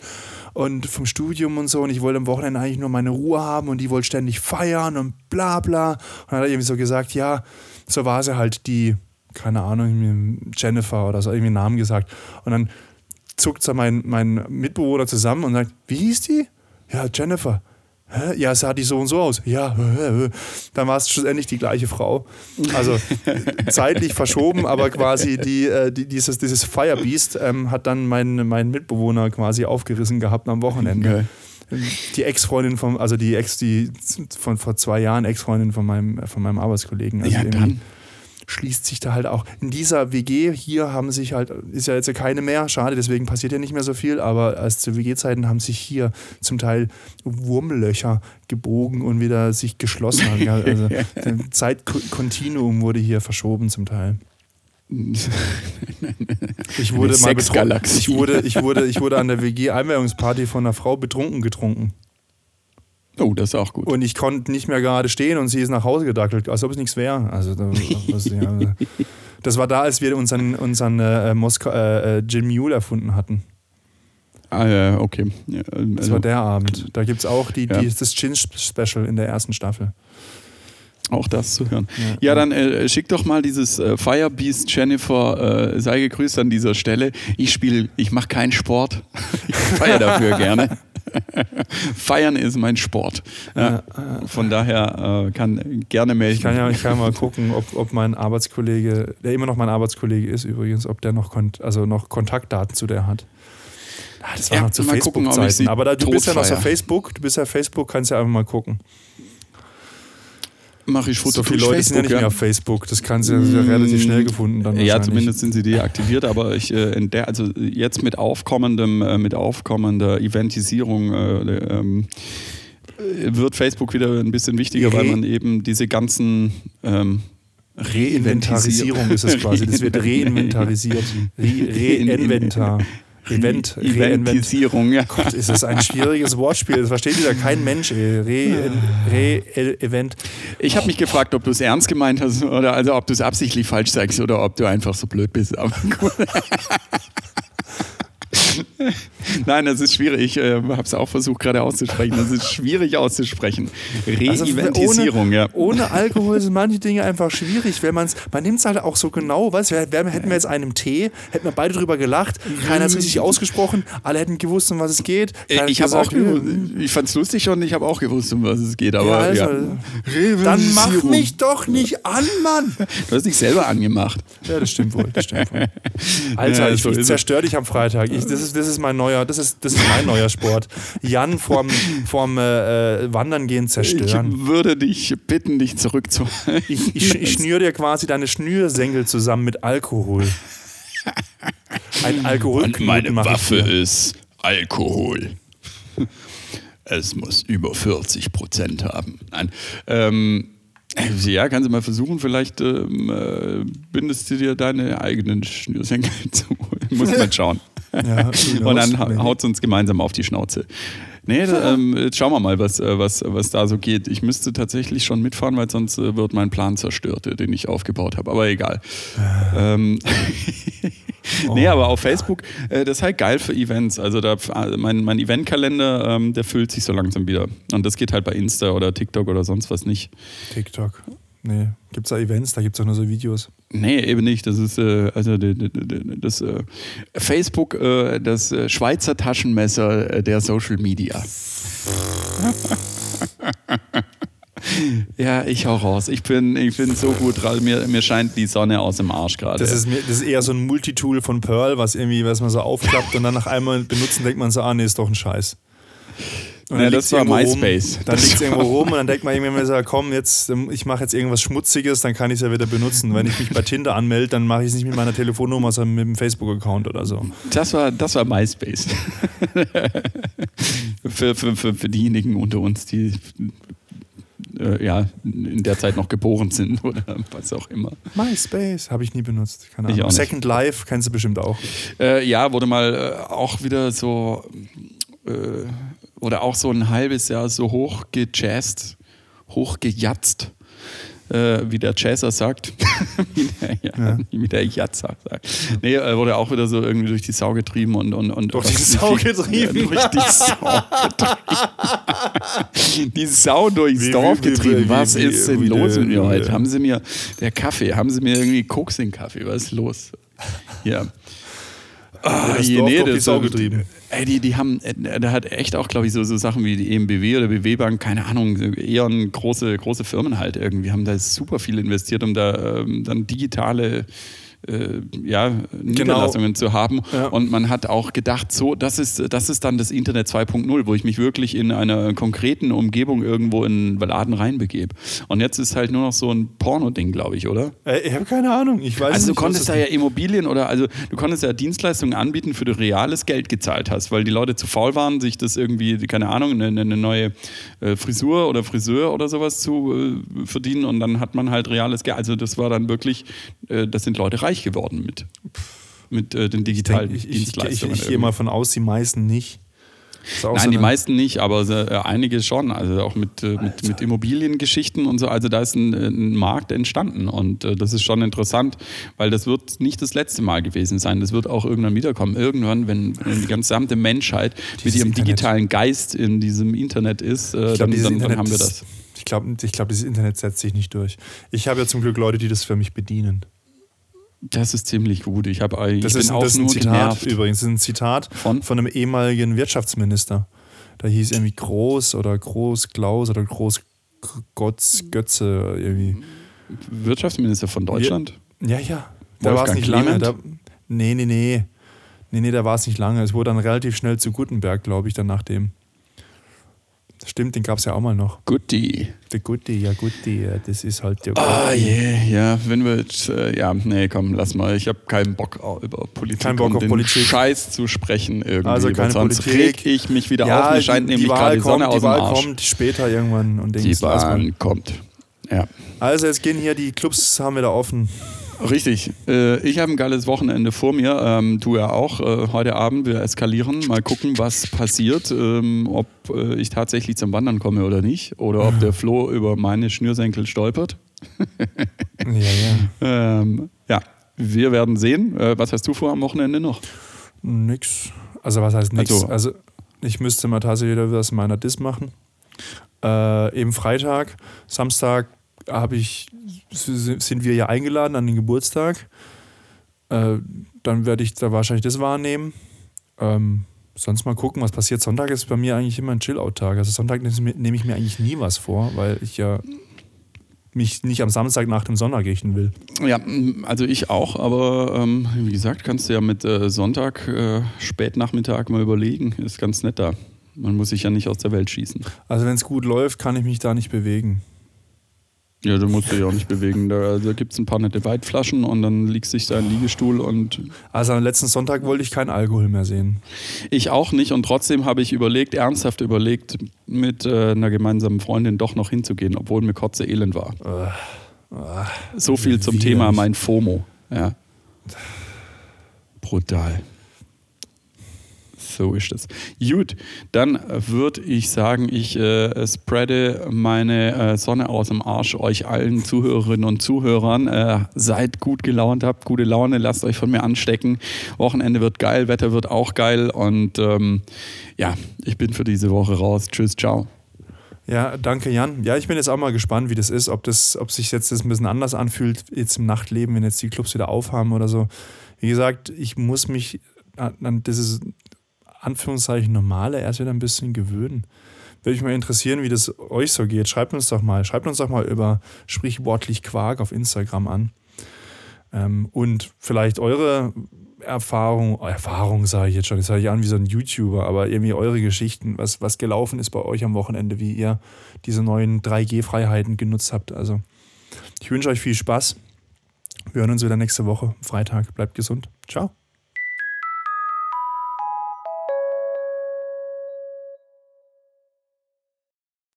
und vom Studium und so und ich wollte am Wochenende eigentlich nur meine Ruhe haben und die wollte ständig feiern und bla bla und dann hat er irgendwie so gesagt, ja, so war sie halt die, keine Ahnung, Jennifer oder so, irgendwie einen Namen gesagt und dann zuckt so mein, mein Mitbewohner zusammen und sagt, wie hieß die? Ja, Jennifer. Hä? Ja, sah die so und so aus. Ja, dann war es schlussendlich die gleiche Frau. Also zeitlich verschoben, aber quasi die, äh, die dieses, dieses Firebeast ähm, hat dann mein, mein Mitbewohner quasi aufgerissen gehabt am Wochenende. Okay. Die Ex-Freundin von, also die Ex, die von vor zwei Jahren Ex-Freundin von meinem, von meinem Arbeitskollegen. Also ja, dann schließt sich da halt auch. In dieser WG hier haben sich halt, ist ja jetzt keine mehr, schade, deswegen passiert ja nicht mehr so viel, aber als zu WG-Zeiten haben sich hier zum Teil Wurmlöcher gebogen und wieder sich geschlossen. Also Zeitkontinuum wurde hier verschoben zum Teil. Ich wurde mal betrunken. Ich wurde, ich, wurde, ich wurde an der WG-Einweihungsparty von einer Frau betrunken getrunken. Oh, das ist auch gut. Und ich konnte nicht mehr gerade stehen und sie ist nach Hause gedackelt, als ob es nichts wäre. Also, das, ja, das war da, als wir unseren, unseren äh, Moskau, äh, äh, Gin Mule erfunden hatten. Ah, ja, okay. Ja, also, das war der Abend. Da gibt es auch die, die, das Gin-Special in der ersten Staffel. Auch das zu hören. Ja, ja dann äh, schick doch mal dieses äh, Firebeast Jennifer, äh, sei gegrüßt an dieser Stelle. Ich spiele, ich mache keinen Sport. ich feiere dafür gerne. Feiern ist mein Sport. Ja, von daher äh, kann gerne melden. Ich kann ja ich kann mal gucken, ob, ob mein Arbeitskollege, der immer noch mein Arbeitskollege ist übrigens, ob der noch, Kont also noch Kontaktdaten zu der hat. Ah, das war ja, noch zu Facebook-Zeiten. Aber da, du bist ja noch auf Facebook, du bist ja auf Facebook, kannst ja einfach mal gucken. Mache ich Foto So viele durch Leute sind ja nicht mehr auf Facebook. Das kann sie ja relativ schnell gefunden. Dann Ja, zumindest sind sie deaktiviert, aber ich äh, in der, also jetzt mit aufkommendem, äh, mit aufkommender Eventisierung äh, ähm, äh, wird Facebook wieder ein bisschen wichtiger, Re- weil man eben diese ganzen ähm, Reinventarisierung ist es quasi. Das wird reinventarisiert. Re- Reinventar. Event, Reinvent. Eventisierung, ja. Gott, ist das ein schwieriges Wortspiel. Das versteht wieder kein Mensch. ey. Re, Re. Ich habe mich gefragt, ob du es ernst gemeint hast oder also ob du es absichtlich falsch sagst oder ob du einfach so blöd bist. Aber gut. Nein, das ist schwierig. Ich äh, habe es auch versucht gerade auszusprechen. Das ist schwierig auszusprechen. Also Re-Eventisierung, ohne, ja. Ohne Alkohol sind manche Dinge einfach schwierig, wenn man's, man nimmt es halt auch so genau, weißt du, wär- hätten wir jetzt einen Tee, hätten wir beide drüber gelacht, keiner hat es richtig ausgesprochen, alle hätten gewusst, um was es geht. Keiner Äh, Ich habe auch gesagt, gewusst, ich fand es lustig und ich habe auch gewusst, um was es geht. Aber Ja, also, ja. Dann mach mich doch nicht an, Mann! Du hast dich selber angemacht. Ja, das stimmt wohl. Das stimmt wohl. Alter, Ja, ich, so ich ist es. zerstör dich am Freitag. Ich, das, ist, das ist mein neuer, das ist, das ist mein neuer Sport. Jan vorm, vorm äh, äh, Wandern gehen zerstören. Ich würde dich bitten, dich zurückzuhalten. Ich, ich, ich schnüre dir quasi deine Schnürsenkel zusammen mit Alkohol. Ein Alkoholknoten Und meine Waffe ist Alkohol. Es muss über 40 Prozent haben. Nein. Ähm, ja, kannst du mal versuchen, vielleicht ähm, äh, bindest du dir deine eigenen Schnürsenkel zu. Muss man schauen. Ja, Und dann haut es uns gemeinsam auf die Schnauze. Nee, da, ähm, jetzt schauen wir mal, was, äh, was, was da so geht. Ich müsste tatsächlich schon mitfahren, weil sonst äh, wird mein Plan zerstört, äh, den ich aufgebaut habe. Aber egal. Ähm, nee, aber auf Facebook, äh, das ist halt geil für Events. Also da, mein, mein Eventkalender, ähm, der füllt sich so langsam wieder. Und das geht halt bei Insta oder TikTok oder sonst was nicht. TikTok. Nee, gibt's da Events? Da gibt's doch nur so Videos. Nee, eben nicht. Das ist äh, also das äh, Facebook, äh, das äh, Schweizer Taschenmesser äh, der Social Media. ja, ich hau raus. Ich bin, ich bin so gut dran. Mir, mir scheint die Sonne aus dem Arsch gerade. Das ist, das ist eher so ein Multitool von Pearl, was irgendwie, was man so aufklappt und dann nach einmal benutzen, denkt man so, ah nee, ist doch ein Scheiß. Und Ja, dann das war MySpace. Rum, dann liegt es irgendwo rum und dann denkt man irgendwann so, komm, jetzt, ich mache jetzt irgendwas Schmutziges, dann kann ich es ja wieder benutzen. Wenn ich mich bei Tinder anmelde, dann mache ich es nicht mit meiner Telefonnummer, sondern mit dem Facebook-Account oder so. Das war, das war MySpace. für, für, für, für diejenigen unter uns, die äh, ja, in der Zeit noch geboren sind oder was auch immer. MySpace habe ich nie benutzt. Keine Ahnung. Second Life kennst du bestimmt auch. Äh, ja, wurde mal äh, auch wieder so äh, oder auch so ein halbes Jahr so hochgejazzt, hochgejatzt, äh, wie der Jazzer sagt. wie, der, ja, Ja. wie der Jatzer sagt. Nee, äh, wurde auch wieder so irgendwie durch die Sau getrieben und. und, und Durch die Sau viel- getrieben? Ja, durch die Sau getrieben. die Sau durchs Wie- Dorf wie- getrieben. wie- Was ist denn los mit mir heute? Haben sie mir, der Kaffee, haben sie mir irgendwie Koks in den Kaffee? Was ist los? Ja. Ah, das je, Dorf nee, durch die Sau so- getrieben. Ey, die, die haben, äh, da hat echt auch, glaube ich, so, so Sachen wie die EMBW oder BW Bank, keine Ahnung, eher große, große Firmen halt irgendwie, haben da super viel investiert, um da ähm, dann digitale äh, ja, Niederlassungen zu haben. Ja. Und man hat auch gedacht, so, das ist, das ist dann das Internet 2.0, wo ich mich wirklich in einer konkreten Umgebung irgendwo in Laden reinbegebe. Und jetzt ist halt nur noch so ein Porno-Ding, glaube ich, oder? Äh, ich habe keine Ahnung. Ich weiß Also du nicht, was konntest da ja Immobilien oder also du konntest ja Dienstleistungen anbieten, für du reales Geld gezahlt hast, weil die Leute zu faul waren, sich das irgendwie, keine Ahnung, eine, eine neue äh, Frisur oder Friseur oder sowas zu äh, verdienen und dann hat man halt reales Geld. Also das war dann wirklich, äh, das sind Leute reich geworden mit, mit äh, den digitalen Ich, ich, ich, ich, Dienstleistungen. ich gehe mal von aus, die meisten nicht. Nein, so die meisten nicht, aber äh, einige schon. Also auch mit, äh, mit, mit Immobiliengeschichten und so. Also da ist ein, ein Markt entstanden und äh, das ist schon interessant, weil das wird nicht das letzte Mal gewesen sein. Das wird auch irgendwann wiederkommen. Irgendwann, wenn, wenn die gesamte Menschheit mit Dieses ihrem Internet. digitalen Geist in diesem Internet ist, äh, Ich dann, dann, dann Internet, haben wir das- das. Ich glaube, ich glaub, dieses Internet setzt sich nicht durch. Ich habe ja zum Glück Leute, die das für mich bedienen. Das ist ziemlich gut. Ich, hab, ich Das bin ist, ein- auch das ist ein Zitat genervt. übrigens. Das ist ein Zitat Von? von einem ehemaligen Wirtschaftsminister. Da hieß irgendwie Groß oder Groß Klaus oder Groß Gotz Götze irgendwie. Wirtschaftsminister von Deutschland. Ja, ja. Da war es nicht lange. Da, nee, nee, nee. Nee, nee, da war es nicht lange. Es wurde dann relativ schnell zu Gutenberg, glaube ich, dann nach dem. Stimmt, den gab es ja auch mal noch. Goodie. Der Gutti, ja Gutti, ja, das ist halt der Ah, Gutti. yeah, ja, wenn wir jetzt, äh, ja, nee, komm, lass mal. Ich habe keinen Bock über Politik Kein Bock und auf Politik. Scheiß zu sprechen irgendwie. Also keine sonst Politik. reg ich mich wieder Ja, auf. Mir scheint die, nämlich die gerade Wahl die Sonne kommt, aus die dem Wahl Arsch. kommt später irgendwann und Die lass mal. Bahn kommt. Ja. Also jetzt gehen hier die Clubs, haben wir da offen. Richtig. Äh, ich habe ein geiles Wochenende vor mir. Ähm, du ja auch. Äh, heute Abend wir eskalieren. Mal gucken, was passiert. Ähm, ob äh, ich tatsächlich zum Wandern komme oder nicht. Oder ob der Flo über meine Schnürsenkel stolpert. Ja, ja. Ähm, ja, wir werden sehen. Was hast du vor am Wochenende noch? Nix. Also was heißt nix? Also- Also, ich müsste mal tatsächlich wieder was in meiner Dis machen. Äh, eben Freitag, Samstag habe ich, sind wir ja eingeladen an den Geburtstag. Äh, dann werde ich da wahrscheinlich das wahrnehmen. Ähm, sonst mal gucken, was passiert. Sonntag ist bei mir eigentlich immer ein Chill-Out-Tag. Also Sonntag nehme ich mir eigentlich nie was vor, weil ich ja mich nicht am Samstag nach dem Sonntag richten will. Ja, m, also ich auch, aber ähm, wie gesagt, kannst du ja mit äh, Sonntag, äh, Spätnachmittag mal überlegen. Ist ganz nett da. Man muss sich ja nicht aus der Welt schießen. Also wenn es gut läuft, kann ich mich da nicht bewegen. Ja, du musst dich auch nicht bewegen. Da also gibt es ein paar nette Weitflaschen und dann liegst du dich da im Liegestuhl und Also am letzten Sonntag wollte ich keinen Alkohol mehr sehen. ich auch nicht. Und trotzdem habe ich überlegt, ernsthaft überlegt, mit äh, einer gemeinsamen Freundin doch noch hinzugehen, obwohl mir Kotze elend war. So viel zum. Thema mein FOMO. Ja. Brutal. So ist es. Gut, dann würde ich sagen, ich äh, spreade meine äh, Sonne aus dem Arsch euch allen Zuhörerinnen und Zuhörern. Äh, seid gut gelaunt, habt gute Laune, lasst euch von mir anstecken. Wochenende wird geil, Wetter wird auch geil und ähm, ja, ich bin für diese Woche raus. Tschüss, ciao. Ja, danke Jan. Ja, ich bin jetzt auch mal gespannt, wie das ist, ob das, ob sich jetzt das ein bisschen anders anfühlt, jetzt im Nachtleben, wenn jetzt die Clubs wieder aufhaben oder so. Wie gesagt, ich muss mich an dieses Anführungszeichen normale erst wieder ein bisschen gewöhnen. Würde mich mal interessieren, wie das euch so geht. Schreibt uns doch mal, schreibt uns doch mal über sprichwortlich Quark auf Instagram an. Ähm, und vielleicht eure Erfahrung, Erfahrung sage ich jetzt schon, das sage ich an wie so ein YouTuber, aber irgendwie eure Geschichten, was, was gelaufen ist bei euch am Wochenende, wie ihr diese neuen 3G-Freiheiten genutzt habt. Also ich wünsche euch viel Spaß. Wir hören uns wieder nächste Woche, Freitag. Bleibt gesund. Ciao.